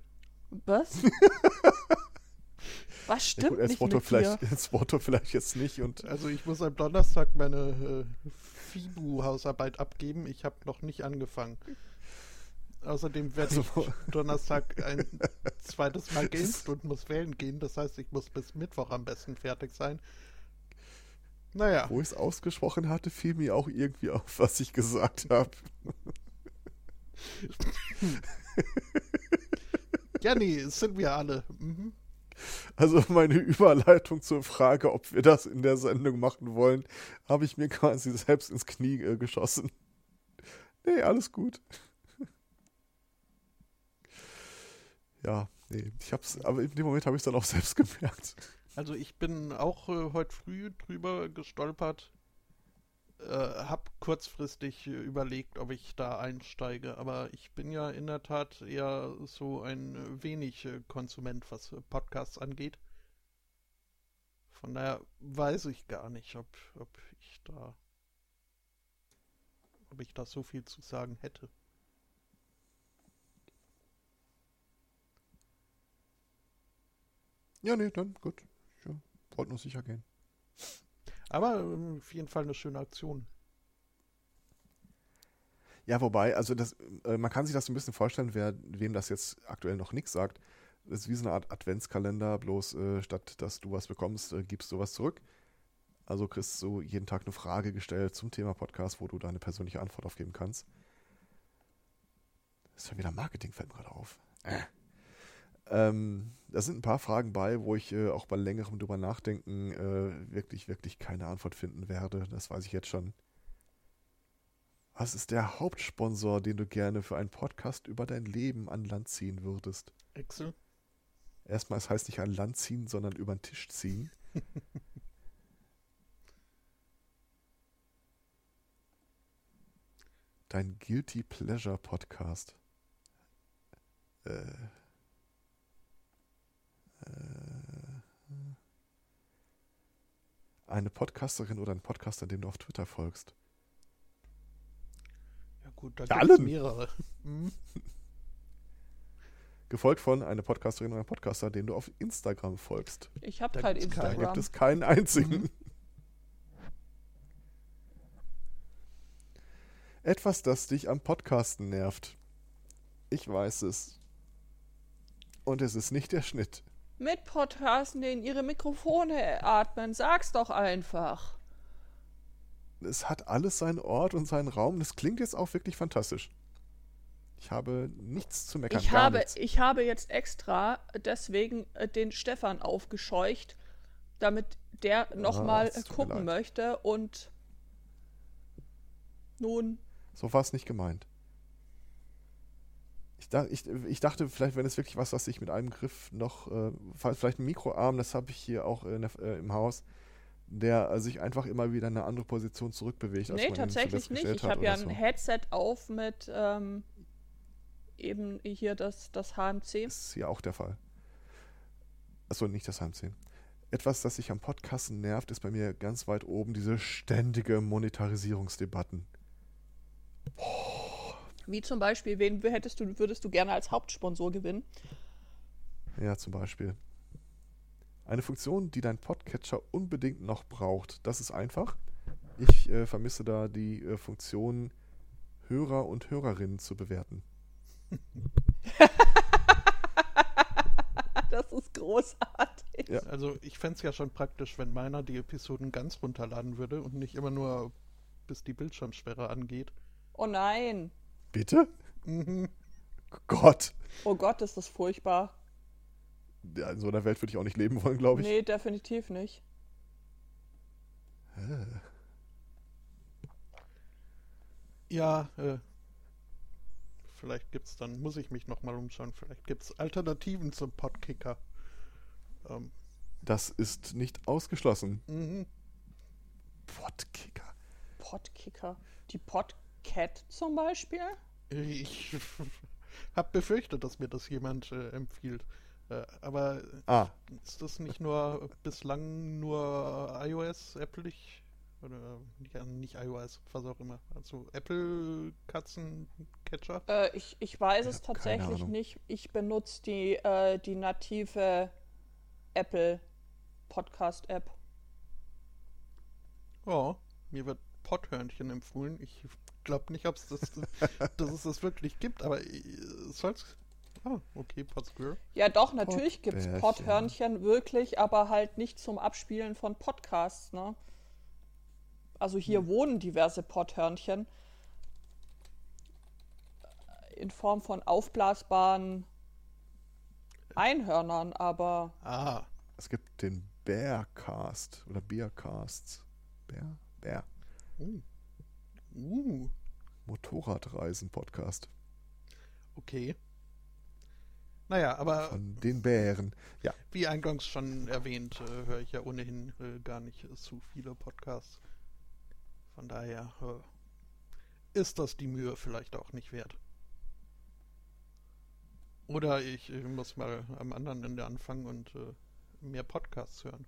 Was? Was Ja, stimmt gut, als nicht Motto mit vielleicht, dir? als Motto vielleicht jetzt nicht und Also ich muss am Donnerstag meine äh, FIBU-Hausarbeit abgeben. Ich habe noch nicht angefangen. Außerdem werde Also- ich Donnerstag ein zweites Mal geimpft und muss wählen gehen. Das heißt, ich muss bis Mittwoch am besten fertig sein. Naja, wo ich es ausgesprochen hatte, fiel mir auch irgendwie auf, was ich gesagt habe. ja nee, sind wir alle. Mhm. Also meine Überleitung zur Frage, ob wir das in der Sendung machen wollen, habe ich mir quasi selbst ins Knie äh, geschossen. Nee, alles gut. Ja, nee, ich hab's, aber in dem Moment habe ich es dann auch selbst gemerkt. Also ich bin auch äh, heute früh drüber gestolpert. Äh, hab kurzfristig äh, überlegt, ob ich da einsteige, aber ich bin ja in der Tat eher so ein äh, wenig äh, Konsument, was Podcasts angeht. Von daher weiß ich gar nicht, ob, ob ich da ob ich da so viel zu sagen hätte. Ja, nee, dann gut. Ja, wollte nur sicher gehen. Aber ähm, auf jeden Fall eine schöne Aktion. Ja, wobei, also das, äh, man kann sich das so ein bisschen vorstellen, wer, wem das jetzt aktuell noch nichts sagt. Das ist wie so eine Art Adventskalender, bloß äh, statt dass du was bekommst, äh, gibst du was zurück. Also kriegst du jeden Tag eine Frage gestellt zum Thema Podcast, wo du deine persönliche Antwort aufgeben kannst. Das ist ja wieder Marketing, fällt mir gerade auf. Äh. Ähm, da sind ein paar Fragen bei, wo ich äh, auch bei längerem drüber nachdenken äh, wirklich, wirklich keine Antwort finden werde. Das weiß ich jetzt schon. Was ist der Hauptsponsor, den du gerne für einen Podcast über dein Leben an Land ziehen würdest? Excel? Erstmal, es heißt nicht an Land ziehen, sondern über den Tisch ziehen. Dein Guilty Pleasure Podcast. Äh. Äh. Eine Podcasterin oder ein Podcaster, dem du auf Twitter folgst. Ja gut, da gibt es mehrere. Mhm. Gefolgt von einer Podcasterin oder einem Podcaster, den du auf Instagram folgst. Ich habe kein gibt's Da. Instagram. gibt es keinen einzigen. Mhm. Etwas, das dich am Podcasten nervt. Ich weiß es. Und es ist nicht der Schnitt. Mit Podcasten, die in ihre Mikrofone atmen. Sag's doch einfach. Es hat alles seinen Ort und seinen Raum. Das klingt jetzt auch wirklich fantastisch. Ich habe nichts zu meckern. Ich habe, nichts. ich habe jetzt extra deswegen äh, den Stefan aufgescheucht, damit der nochmal Ah, tut mir gucken möchte und nun, So war es nicht gemeint. Ich, ich, ich dachte, vielleicht, wenn es wirklich was, was ich mit einem Griff noch, äh, vielleicht ein Mikroarm, das habe ich hier auch in der, äh, im Haus, der äh, sich einfach immer wieder in eine andere Position zurückbewegt. als nee, man tatsächlich nicht. Ich habe ja oder ein so. Headset auf mit ähm, eben hier das, das HMC. Das ist hier auch der Fall. Achso, nicht das HMC. Etwas, das sich am Podcasten nervt, ist bei mir ganz weit oben diese ständige Monetarisierungsdebatten. Wie zum Beispiel, wen hättest du, würdest du gerne als Hauptsponsor gewinnen? Ja, zum Beispiel. Eine Funktion, die dein Podcatcher unbedingt noch braucht. Das ist einfach. Ich äh, vermisse da die äh, Funktion, Hörer und Hörerinnen zu bewerten. Das ist großartig. Ja. Also ich fände es ja schon praktisch, wenn meiner die Episoden ganz runterladen würde und nicht immer nur bis die Bildschirmsperre angeht. Oh nein. Bitte? Mhm. Gott. Oh Gott, ist das furchtbar. Ja, in so einer Welt würde ich auch nicht leben wollen, glaube ich. Nee, definitiv nicht. Ja, äh, vielleicht gibt's dann, muss ich mich nochmal umschauen, vielleicht gibt's Alternativen zum Podkicker. Ähm, Das ist nicht ausgeschlossen. mhm. Podkicker. Podkicker. Die Podcat zum Beispiel? Ich habe befürchtet, dass mir das jemand äh, empfiehlt. Äh, aber Ah, ist das nicht nur bislang nur iOS, Apple-ig? Oder ja, nicht iOS, was auch immer. Also Apple-Katzen-Catcher? Äh, ich, ich weiß Ich es tatsächlich nicht. Ich benutze die, äh, die native Apple Podcast-App. Ja, mir wird Potthörnchen empfohlen. Ich glaube nicht, ob's das, dass es das wirklich gibt, aber äh, es soll's. Ah, okay, Podsquirrel. Ja, doch, natürlich gibt es. Podhörnchen wirklich, aber halt nicht zum Abspielen von Podcasts, ne? Also hier Hm. wohnen diverse Podhörnchen in Form von aufblasbaren Einhörnern, aber Ah, es gibt den Bearcast oder Bearcasts. Bär? Bär. uh. Uh, Motorradreisen-Podcast. okay. Naja, aber Von den Bären. Ja, wie eingangs schon erwähnt, äh, höre ich ja ohnehin äh, gar nicht äh, zu viele Podcasts. Von daher äh, ist das die Mühe vielleicht auch nicht wert. Oder ich äh, muss mal am anderen Ende anfangen und mehr Podcasts hören.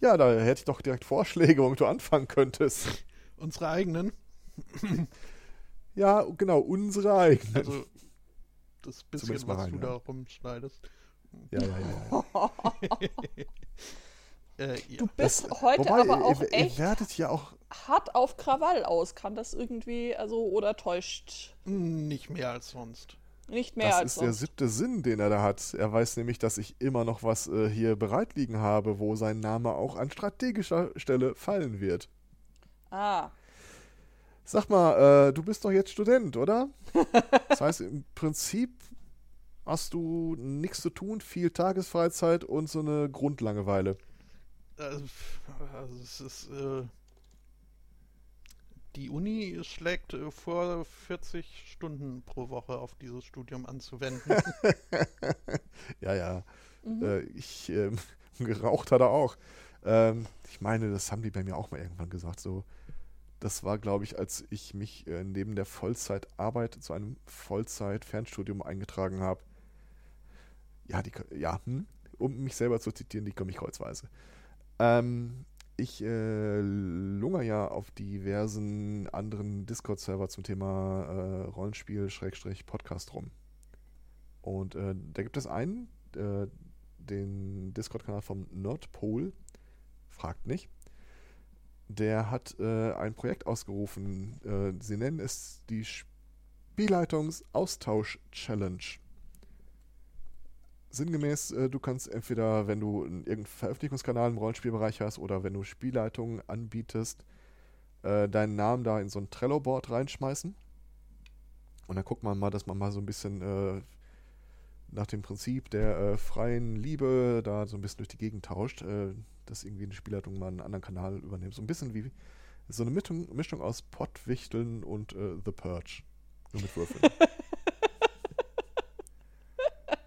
ja, da hätte ich doch direkt Vorschläge, womit du anfangen könntest. Unsere eigenen, Ja, genau, unsere eigenen. also das bisschen, was rein, du ja. da rumschneidest. ja, ja, ja. ja. Äh, ja. du bist Das- heute wobei, aber auch ihr, echt Ihr werdet ja auch. hart auf Krawall aus. Kann das irgendwie, also, oder täuscht Nicht mehr als sonst. nicht mehr Das als ist der sonst? siebte Sinn, den er da hat. Er weiß nämlich, dass ich immer noch was äh, hier bereit liegen habe, wo sein Name auch an strategischer Stelle fallen wird. Ah, Sag mal, äh, du bist doch jetzt Student, oder? Das heißt, im Prinzip hast du nichts zu tun, viel Tagesfreizeit und so eine Grundlangeweile. Also, also es ist, äh, die Uni schlägt äh, vor, 40 Stunden pro Woche auf dieses Studium anzuwenden. Ja, ja. mhm. Äh, ich, ähm, geraucht hat er auch. Ähm, ich meine, das haben die bei mir auch mal irgendwann gesagt. So, das war, glaube ich, als ich mich äh, neben der Vollzeitarbeit zu einem Vollzeit-Fernstudium eingetragen habe. Ja, die, ja, hm, um mich selber zu zitieren, die komme ich kreuzweise. Ähm, ich äh, lungere ja auf diversen anderen Discord-Server zum Thema äh, Rollenspiel-Podcast rum. Und äh, da gibt es einen, äh, den Discord-Kanal vom Nordpol, fragt nicht. Der hat äh, ein Projekt ausgerufen. Äh, sie nennen es die Spielleitungs-Austausch-Challenge. Sinngemäß, äh, du kannst entweder, wenn du einen- irgendeinen Veröffentlichungskanal im Rollenspielbereich hast oder wenn du Spielleitungen anbietest, äh, deinen Namen da in so ein Trello-Board reinschmeißen. Und dann guckt man mal, dass man mal so ein bisschen äh, nach dem Prinzip der äh, freien Liebe da so ein bisschen durch die Gegend tauscht, äh, dass irgendwie eine Spielleitung mal einen anderen Kanal übernimmt. So ein bisschen wie so eine Mischung, Mischung aus Pottwichteln und äh, The Purge. Nur mit Würfeln.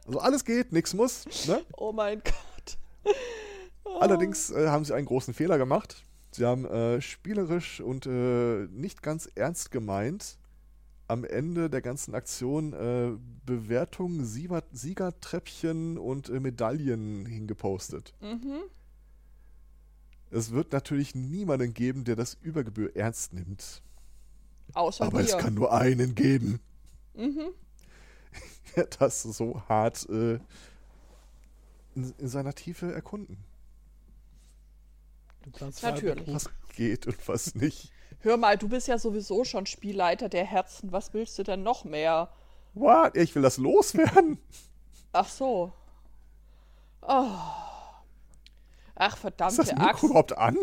also alles geht, nichts muss. Ne? Oh mein Gott. Allerdings äh, haben sie einen großen Fehler gemacht. Sie haben äh, spielerisch und äh, nicht ganz ernst gemeint am Ende der ganzen Aktion äh, Bewertungen, Sieger, Siegertreppchen und äh, Medaillen hingepostet. Mhm. Es wird natürlich niemanden geben, der das über Gebühr ernst nimmt. Außer Aber dir. es kann nur einen geben, mhm. der das so hart äh, in, in seiner Tiefe erkunden. Das Natürlich. war Was geht und was nicht. Hör mal, du bist ja sowieso schon Spielleiter der Herzen. Was willst du denn noch mehr? What? Ich will das loswerden. Ach so. Oh. Ach, Ist verdammte das Mikro Axt. überhaupt an?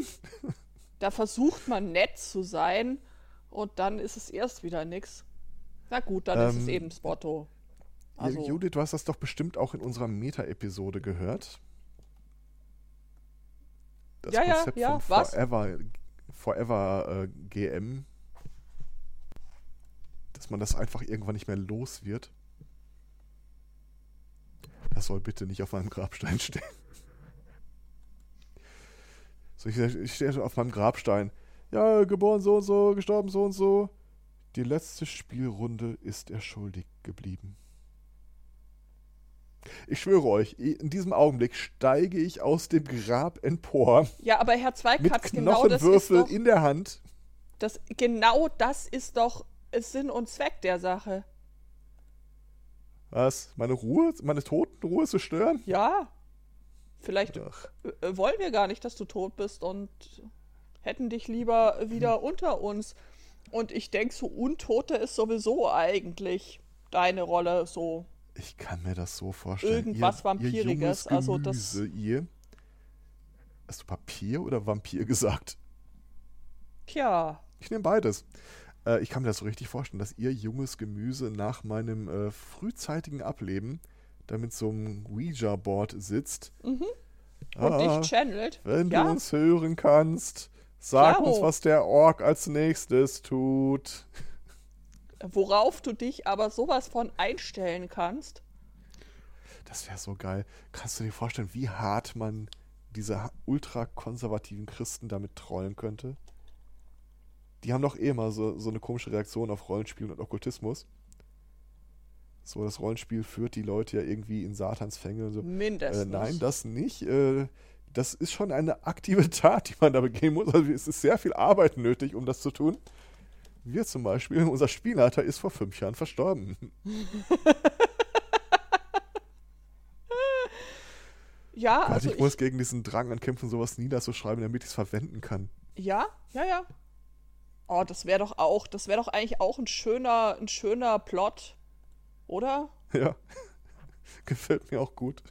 Da versucht man nett zu sein und dann ist es erst wieder nix. Na gut, dann ist es Ähm, eben das Motto. Ja, Also, Judith, du hast das doch bestimmt auch in unserer Meta-Episode gehört. Das Ja, ja, Konzept ja, von was? Forever, Forever äh, GM. dass man das einfach irgendwann nicht mehr los wird. Das soll bitte nicht auf meinem Grabstein stehen. So, ich, ich stehe auf meinem Grabstein. Ja, geboren so und so, gestorben so und so. Die letzte Spielrunde ist er schuldig geblieben. Ich schwöre euch, in diesem Augenblick steige ich aus dem Grab empor. Ja, aber Herr Zweikatz, mit genau das ist doch, in der Hand. das, genau das ist doch Sinn und Zweck der Sache. Was? Meine Ruhe, meine Totenruhe zu stören? Ja. Vielleicht Ach, wollen wir gar nicht, dass du tot bist und hätten dich lieber wieder unter uns. Und ich denke, so Untote ist sowieso eigentlich deine Rolle so. Ich kann mir das so vorstellen. Irgendwas ihr, Vampiriges, Ihr also das- ihr. Hast du Papier oder Vampir gesagt? Tja, Ich nehme beides. Äh, ich kann mir das so richtig vorstellen, dass ihr junges Gemüse nach meinem äh, frühzeitigen Ableben da mit so einem Ouija-Board sitzt. und Ah, dich channelt. wenn ja, du uns hören kannst, sag Klaro. uns, was der Ork als nächstes tut. Worauf du dich aber sowas von einstellen kannst. Das wäre so geil. Kannst du dir vorstellen, wie hart man diese ultrakonservativen Christen damit trollen könnte? Die haben doch eh immer so, so eine komische Reaktion auf Rollenspiel und Okkultismus. So, das Rollenspiel führt die Leute ja irgendwie in Satans Fänge so. Mindestens. Äh, nein, das nicht. Äh, das ist schon eine aktive Tat, die man da begehen muss. Also es ist sehr viel Arbeit nötig, um das zu tun. Wir zum Beispiel, unser Spielleiter ist vor fünf Jahren verstorben. ja, Gott, also ich muss gegen diesen Drang ankämpfen, sowas niederzuschreiben, damit ich es verwenden kann. Ja, ja, ja. Oh, das wäre doch auch, das wäre doch eigentlich auch ein schöner, ein schöner Plot, oder? Ja. Gefällt mir auch gut.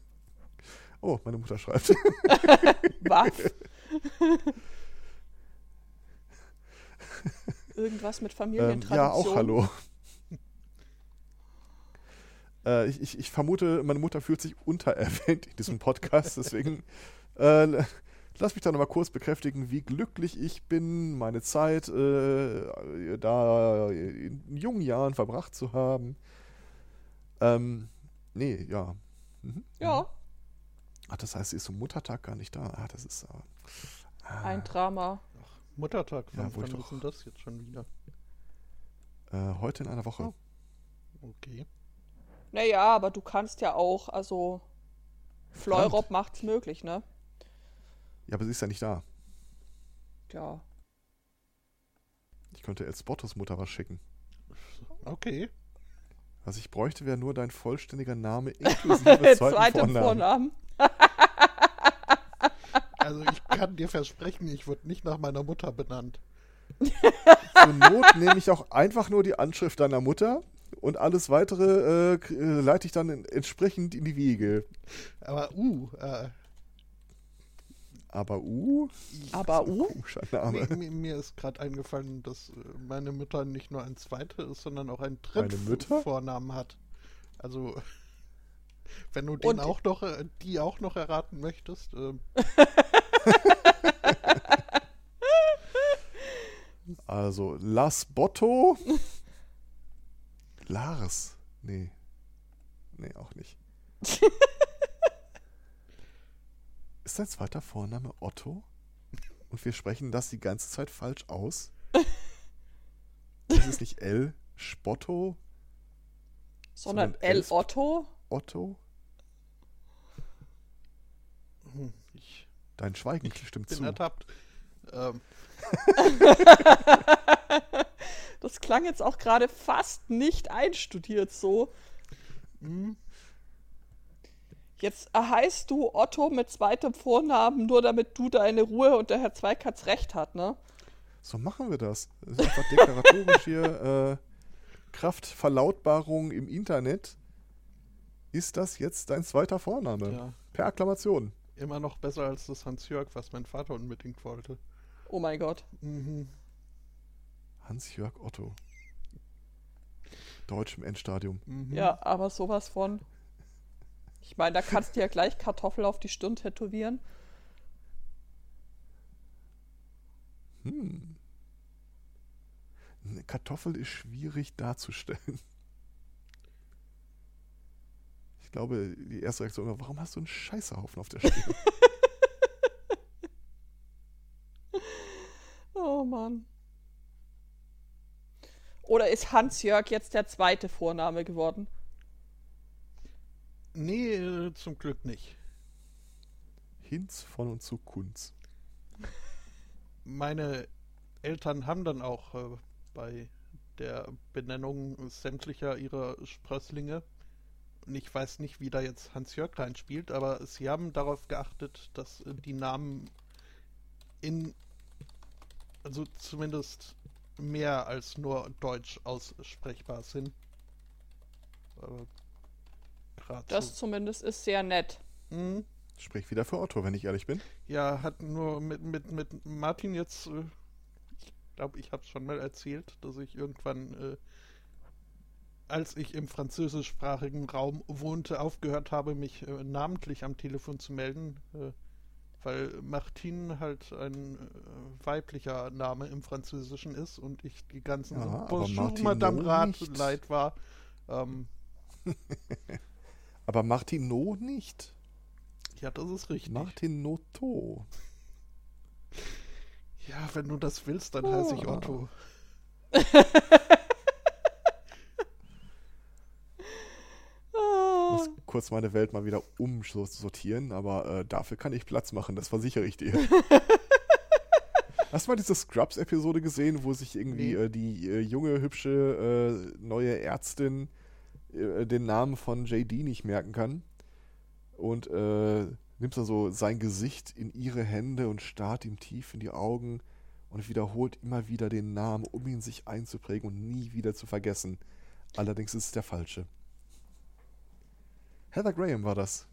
Oh, meine Mutter schreibt. Waff. Irgendwas mit ähm, Familientradition. ja, auch hallo. äh, ich, ich, ich vermute, meine Mutter fühlt sich untererwähnt in diesem Podcast, deswegen äh, lass mich da nochmal kurz bekräftigen, wie glücklich ich bin, meine Zeit äh, da in jungen Jahren verbracht zu haben. Ähm, nee, ja. Mhm. Ja, Ach, das heißt, sie ist zum Muttertag gar nicht da. Ah, das ist. Äh, ah, ein Drama. Muttertag, Ja, wann, wo ich wann doch- ist denn das jetzt schon wieder? äh, heute in einer Woche. Oh. Okay. Naja, aber du kannst ja auch, also Fleurop macht's möglich, ne? Ja, aber sie ist ja nicht da. Ja. Ich könnte Elsbottos Mutter was schicken. Okay. Was ich bräuchte, wäre nur dein vollständiger Name inklusive zweiten Zweiter Vornamen. Vornamen. Also ich kann dir versprechen, ich wurde nicht nach meiner Mutter benannt. Zur Not nehme ich auch einfach nur die Anschrift deiner Mutter und alles weitere äh, äh, leite ich dann in, entsprechend in die Wiege. Aber uh, äh, Aber U? Aber So ein U? Name. mir, mir ist gerade eingefallen, dass äh, meine Mutter nicht nur ein zweiter ist, sondern auch einen dritten Eine Mütter? Vornamen hat. Also wenn du den Und- auch noch, äh, die auch noch erraten möchtest, ähm, Also Las Botto. Lars. Nee. Nee, auch nicht. Ist dein zweiter Vorname Otto? Und wir sprechen das die ganze Zeit falsch aus? Ist es nicht L. Spotto? Sondern Sondern L. Otto. Otto? hm, Dein Schweigen stimmt bin zu. ertappt. Ähm, Das klang jetzt auch gerade fast nicht einstudiert so. hm, Jetzt heißt du Otto mit zweitem Vornamen, nur damit du deine Ruhe und der Herr Zweikatz recht hat, ne? So machen wir das. Das ist einfach deklaratorisch hier. Äh, Kraftverlautbarung im Internet. Ist das jetzt dein zweiter Vorname? ja, Per Akklamation. Immer noch besser als das Hans-Jörg, was mein Vater unbedingt wollte. Oh mein Gott. Mhm. Hans-Jörg Otto. Deutsch im Endstadium. Mhm. Ja, aber sowas von. Ich meine, da kannst du ja gleich Kartoffel auf die Stirn tätowieren. Hm. Eine Kartoffel ist schwierig darzustellen. Ich glaube, die erste Reaktion war, warum hast du einen Scheißhaufen auf der Stirn? Oh Mann. Oder ist Hans-Jörg jetzt der zweite Vorname geworden? Nee, äh, zum Glück nicht. Hinz von und zu Kunz. Meine Eltern haben dann auch äh, bei der Benennung sämtlicher ihrer Sprösslinge, und ich weiß nicht, wie da jetzt Hans-Jörg reinspielt, aber sie haben darauf geachtet, dass äh, die Namen in, also zumindest mehr als nur deutsch aussprechbar sind. Gerade Das so. zumindest ist sehr nett. Mhm. Sprich wieder für Otto, wenn ich ehrlich bin. Ja, hat nur mit, mit, mit Martin jetzt, äh, ich glaube, ich habe es schon mal erzählt, dass ich irgendwann, äh, als ich im französischsprachigen Raum wohnte, aufgehört habe, mich äh, namentlich am Telefon zu melden, äh, weil Martin halt ein äh, weiblicher Name im Französischen ist und ich die ganzen Ja, Bonjour, Martineau Madame Rat leid war. Ähm, Aber Martino nicht. ja, das ist richtig. Martinotto. Ja, wenn du das willst, dann heiße ich Ah. Otto. Ich Ah, muss kurz meine Welt mal wieder umsortieren, aber äh, dafür kann ich Platz machen, das versichere ich dir. Hast du mal diese Scrubs-Episode gesehen, wo sich irgendwie Nee. äh, die äh, junge, hübsche, äh, neue Ärztin äh, den Namen von JD nicht merken kann? Und äh, nimmt dann so sein Gesicht in ihre Hände und starrt ihm tief in die Augen und wiederholt immer wieder den Namen, um ihn sich einzuprägen und nie wieder zu vergessen. Allerdings ist es der falsche. Heather Graham war das.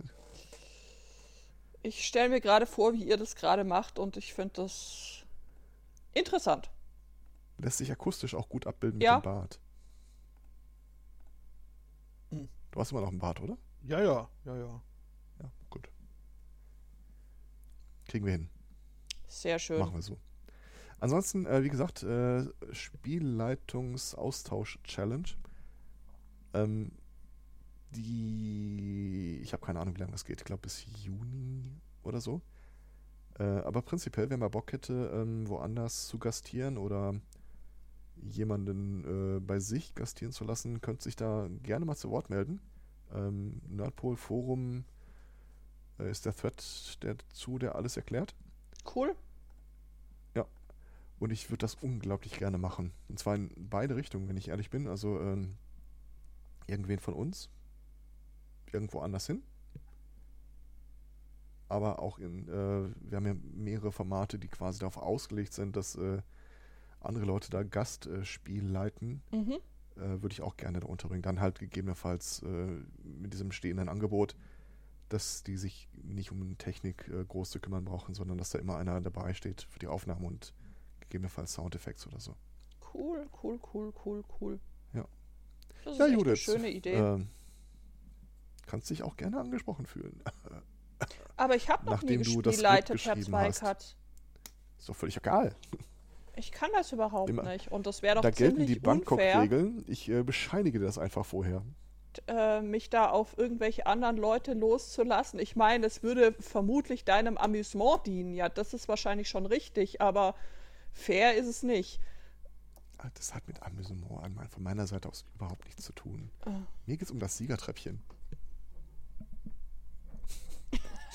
ich stelle mir gerade vor, wie ihr das gerade macht und ich finde das interessant. Lässt sich akustisch auch gut abbilden mit Ja. dem Bart. Hm. Du hast immer noch einen Bart, oder? Ja, ja, ja, ja. Ja, gut. Kriegen wir hin. Sehr schön. Machen wir so. Ansonsten, äh, wie gesagt, äh, Spielleitungsaustausch-Challenge. Ähm, die, ich habe keine Ahnung, wie lange das geht. Ich glaube bis Juni oder so. Äh, aber prinzipiell, wenn man Bock hätte, ähm, woanders zu gastieren oder jemanden äh, bei sich gastieren zu lassen, könnte sich da gerne mal zu Wort melden. Ähm, Nerdpol Forum äh, ist der Thread dazu, der alles erklärt. Cool. Und ich würde das unglaublich gerne machen. Und zwar in beide Richtungen, wenn ich ehrlich bin. Also ähm, irgendwen von uns irgendwo anders hin. Aber auch in, äh, wir haben ja mehrere Formate, die quasi darauf ausgelegt sind, dass äh, andere Leute da Gastspiel leiten. Mhm. Äh, würde ich auch gerne da unterbringen. Dann halt gegebenenfalls äh, mit diesem stehenden Angebot, dass die sich nicht um Technik äh, groß zu kümmern brauchen, sondern dass da immer einer dabei steht für die Aufnahme und gegebenenfalls Soundeffekte oder so. Cool, cool, cool, cool, cool. Ja. Das ist Ja, eine Judith. schöne Idee. Ähm, kannst dich auch gerne angesprochen fühlen. Aber ich habe noch nie nachdem Gespielleiter Skript per Zweikat. Ist doch völlig egal. Ich kann das überhaupt Immer- nicht. Und das wäre doch da gelten ziemlich die unfair, Bangkok-Regeln. Ich äh, bescheinige das einfach vorher. äh, mich da auf irgendwelche anderen Leute loszulassen. Ich meine, es würde vermutlich deinem Amüsement dienen. Ja, das ist wahrscheinlich schon richtig, aber fair ist es nicht. Ah, Das hat mit Amüsement von meiner Seite aus überhaupt nichts zu tun. Ah. Mir geht es um das Siegertreppchen.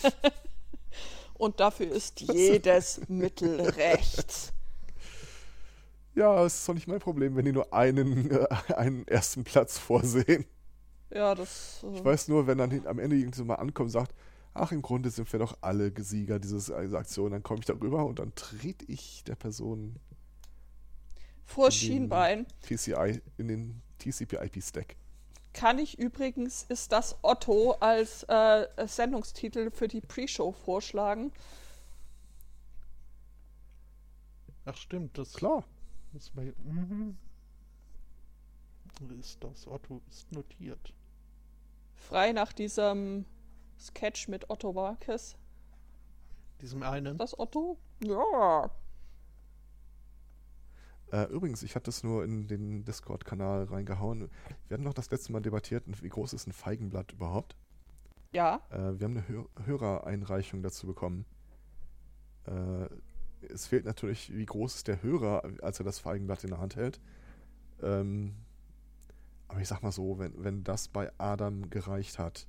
Und dafür ist jedes Mittel recht. Ja, es ist doch nicht mein Problem, wenn die nur einen, äh, einen ersten Platz vorsehen. Ja, das. Äh, Ich weiß nur, wenn dann am Ende irgendjemand mal ankommt und sagt, ach, im Grunde sind wir doch alle Sieger dieses, dieser Aktion, dann komme ich darüber und dann trete ich der Person vor Schienbein TCI in den TCP-IP-Stack. Kann ich übrigens, ist das Otto als äh, Sendungstitel für die Pre-Show vorschlagen. Ach stimmt, das Klar. ist bei. Mhm. Ist das Otto ist notiert. Frei nach diesem Sketch mit Otto Walkes. Diesem einen. Das Otto? Ja. Äh, übrigens, ich hatte es nur in den Discord-Kanal reingehauen. Wir hatten noch das letzte Mal debattiert, wie groß ist ein Feigenblatt überhaupt? Ja. Äh, wir haben eine Hör Hörereinreichung dazu bekommen. Äh, es fehlt natürlich, wie groß ist der Hörer, als er das Feigenblatt in der Hand hält. Ähm, aber ich sag mal so, wenn, wenn das bei Adam gereicht hat.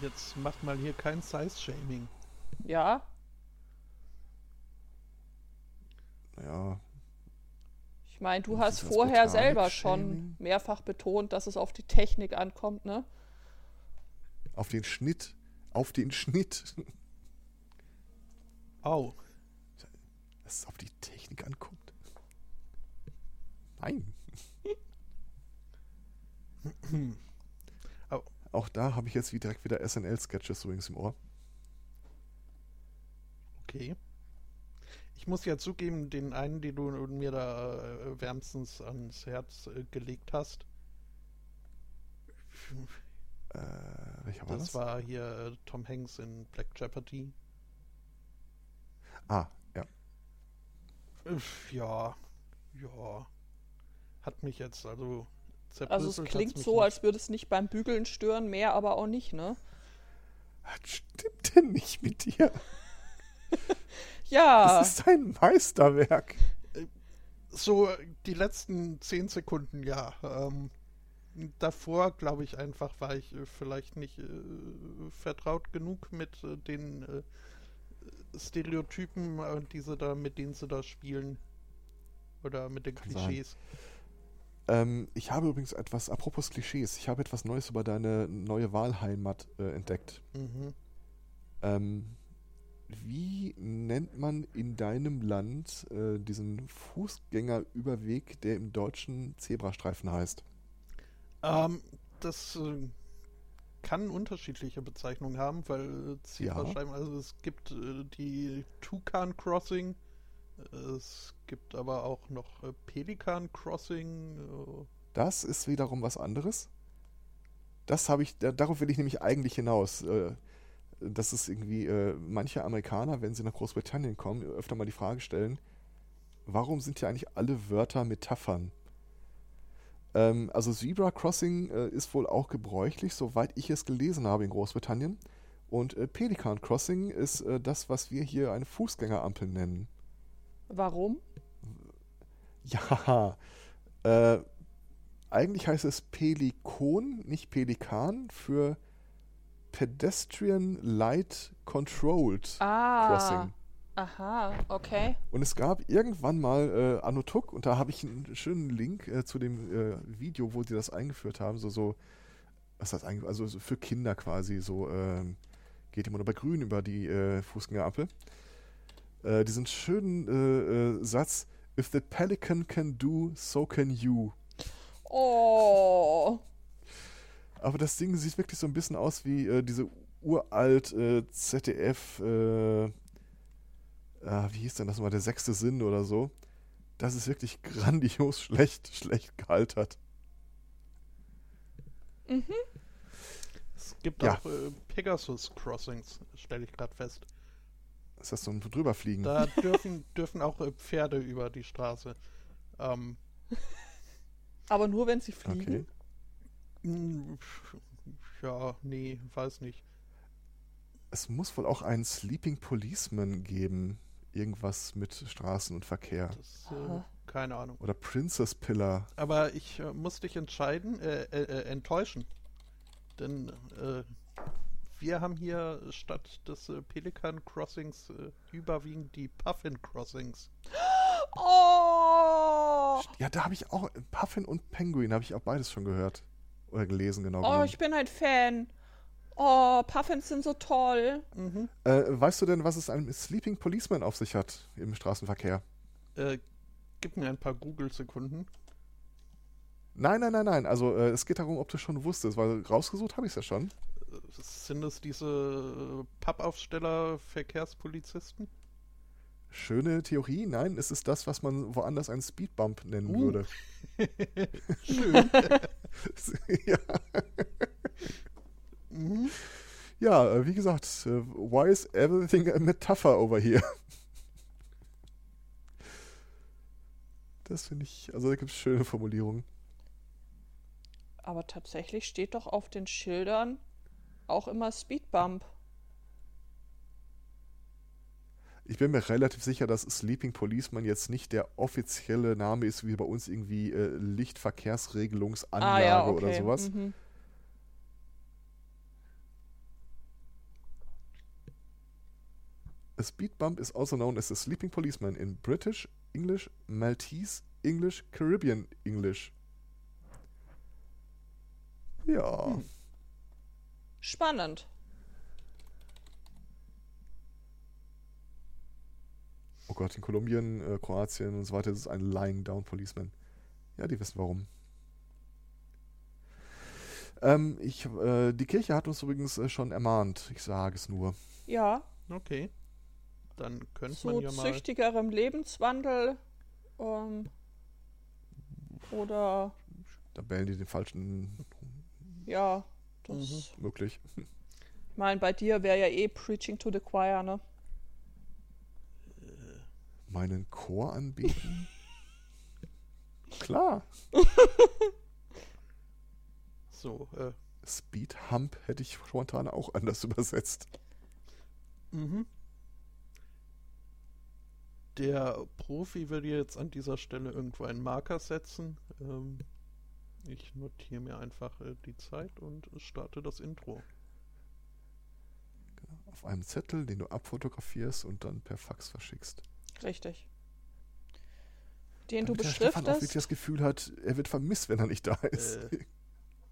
Jetzt macht mal hier kein Size-Shaming. Ja. Ja. Ich meine, du hast vorher selber schon mehrfach betont, dass es auf die Technik ankommt, ne? Auf den Schnitt. Auf den Schnitt. Au. Dass es auf die Technik ankommt. Nein. Au. Auch da habe ich jetzt wie direkt wieder SNL-Sketches übrigens im Ohr. Okay. Ich muss ja zugeben, den einen, den du mir da äh, wärmstens ans Herz äh, gelegt hast, Äh, welcher war das das? war hier äh, Tom Hanks in Black Jeopardy. ah, ja. Ja, ja. Hat mich jetzt also Also es klingt so, nicht. als würde es nicht beim Bügeln stören, mehr aber auch nicht, ne? Was stimmt denn nicht mit dir? Ja. Das ist ein Meisterwerk. So die letzten zehn Sekunden, ja. Ähm, davor, glaube ich, einfach war ich äh, vielleicht nicht äh, vertraut genug mit äh, den äh, Stereotypen, äh, die sie da, mit denen sie da spielen. Oder mit den Kann sein. Klischees. Ähm, ich habe übrigens etwas, apropos Klischees, ich habe etwas Neues über deine neue Wahlheimat äh, entdeckt. Mhm. Ähm, wie nennt man in deinem Land äh, diesen Fußgängerüberweg, der im Deutschen Zebrastreifen heißt? Ähm, das äh, kann unterschiedliche Bezeichnungen haben, weil äh, Zebrastreifen, also es gibt äh, die Tucan Crossing, äh, es gibt aber auch noch äh, Pelikan Crossing. Äh, Das ist wiederum was anderes. Das habe ich, da, darauf will ich nämlich eigentlich hinaus. Dass es irgendwie äh, manche Amerikaner, wenn sie nach Großbritannien kommen, öfter mal die Frage stellen, warum sind hier eigentlich alle Wörter Metaphern? Ähm, also Zebra Crossing äh, ist wohl auch gebräuchlich, soweit ich es gelesen habe in Großbritannien. Und äh, Pelican Crossing ist äh, das, was wir hier eine Fußgängerampel nennen. Warum? Ja, äh, eigentlich heißt es Pelikon, nicht Pelikan, für Pedestrian Light Controlled Ah. Crossing. Aha, okay. Und es gab irgendwann mal äh, Anno Tuck, und da habe ich einen schönen Link äh, zu dem äh, Video, wo sie das eingeführt haben, so, so, was heißt eigentlich, also so für Kinder quasi, so, ähm, geht immer nur bei Grün über die äh, Fußgängerampel. Äh, diesen schönen äh, äh, Satz, If the Pelican can do, so can you. Oh. Aber das Ding sieht wirklich so ein bisschen aus wie äh, diese uralt äh, ZDF, äh, ah, wie hieß denn das mal, der sechste Sinn oder so. Das ist wirklich grandios schlecht, schlecht gealtert. Mhm. es gibt Ja. auch äh, Pegasus Crossings, stelle ich gerade fest. Ist das so ein drüberfliegen? Da dürfen, dürfen auch äh, Pferde über die Straße. Ähm, Aber nur wenn sie fliegen. Okay. Mh, ja, nee, weiß nicht. Es muss wohl auch einen Sleeping Policeman geben. Irgendwas mit Straßen und Verkehr. Das, äh, keine Ahnung. Oder Princess Pillar. Aber ich äh, muss dich entscheiden, äh, äh, äh, enttäuschen. Denn äh, wir haben hier statt des äh, Pelican Crossings äh, überwiegend die Puffin Crossings. Oh. Ja, da habe ich auch Puffin und Penguin habe ich auch beides schon gehört. Oder gelesen, genau. Oh, genommen. ich bin ein Fan. Oh, Puffins sind so toll. Mhm. Äh, weißt du denn, was es an Sleeping Policeman auf sich hat im Straßenverkehr? Äh, gib mir ein paar Google-Sekunden. Nein, nein, nein, nein. Also äh, es geht darum, ob du schon wusstest, weil rausgesucht habe ich es ja schon. Äh, Sind es diese äh, Pappaufsteller Verkehrspolizisten? Schöne Theorie. Nein, es ist das, was man woanders einen Speedbump nennen Uh. würde. Schön. ja, mhm. ja äh, wie gesagt, äh, why is everything a metaphor over here? Das finde ich, also da gibt es schöne Formulierungen. Aber tatsächlich steht doch auf den Schildern auch immer Speedbump. Ich bin mir relativ sicher, dass Sleeping Policeman jetzt nicht der offizielle Name ist, wie bei uns irgendwie äh, Lichtverkehrsregelungsanlage ah, ja, okay. oder sowas. Mhm. A speed bump is also known as a sleeping policeman in British English, Maltese English, Caribbean English. Ja. Hm. Spannend. Oh Gott, in Kolumbien, äh, Kroatien und so weiter ist es ein Lying Down Policeman. Ja, die wissen warum. Ähm, ich, äh, die Kirche hat uns übrigens äh, schon ermahnt. Ich sage es nur. Ja. Okay. Dann könnte Zu man ja mal. züchtigerem Lebenswandel. Ähm, oder. Da bellen die den falschen. Ja, das. Mhm. Möglich. Ich meine, bei dir wäre ja eh Preaching to the Choir, ne? Meinen Chor anbieten? Klar. so, äh. Speed Hump hätte ich spontan auch anders übersetzt. Mhm. Der Profi will jetzt an dieser Stelle irgendwo einen Marker setzen. Ähm, ich notiere mir einfach äh, die Zeit und starte das Intro. Genau, auf einem Zettel, den du abfotografierst und dann per Fax verschickst. Richtig. Den Damit du beschriftest. beschriftest. Stefan auch das Gefühl hat, er wird vermisst, wenn er nicht da ist. Äh,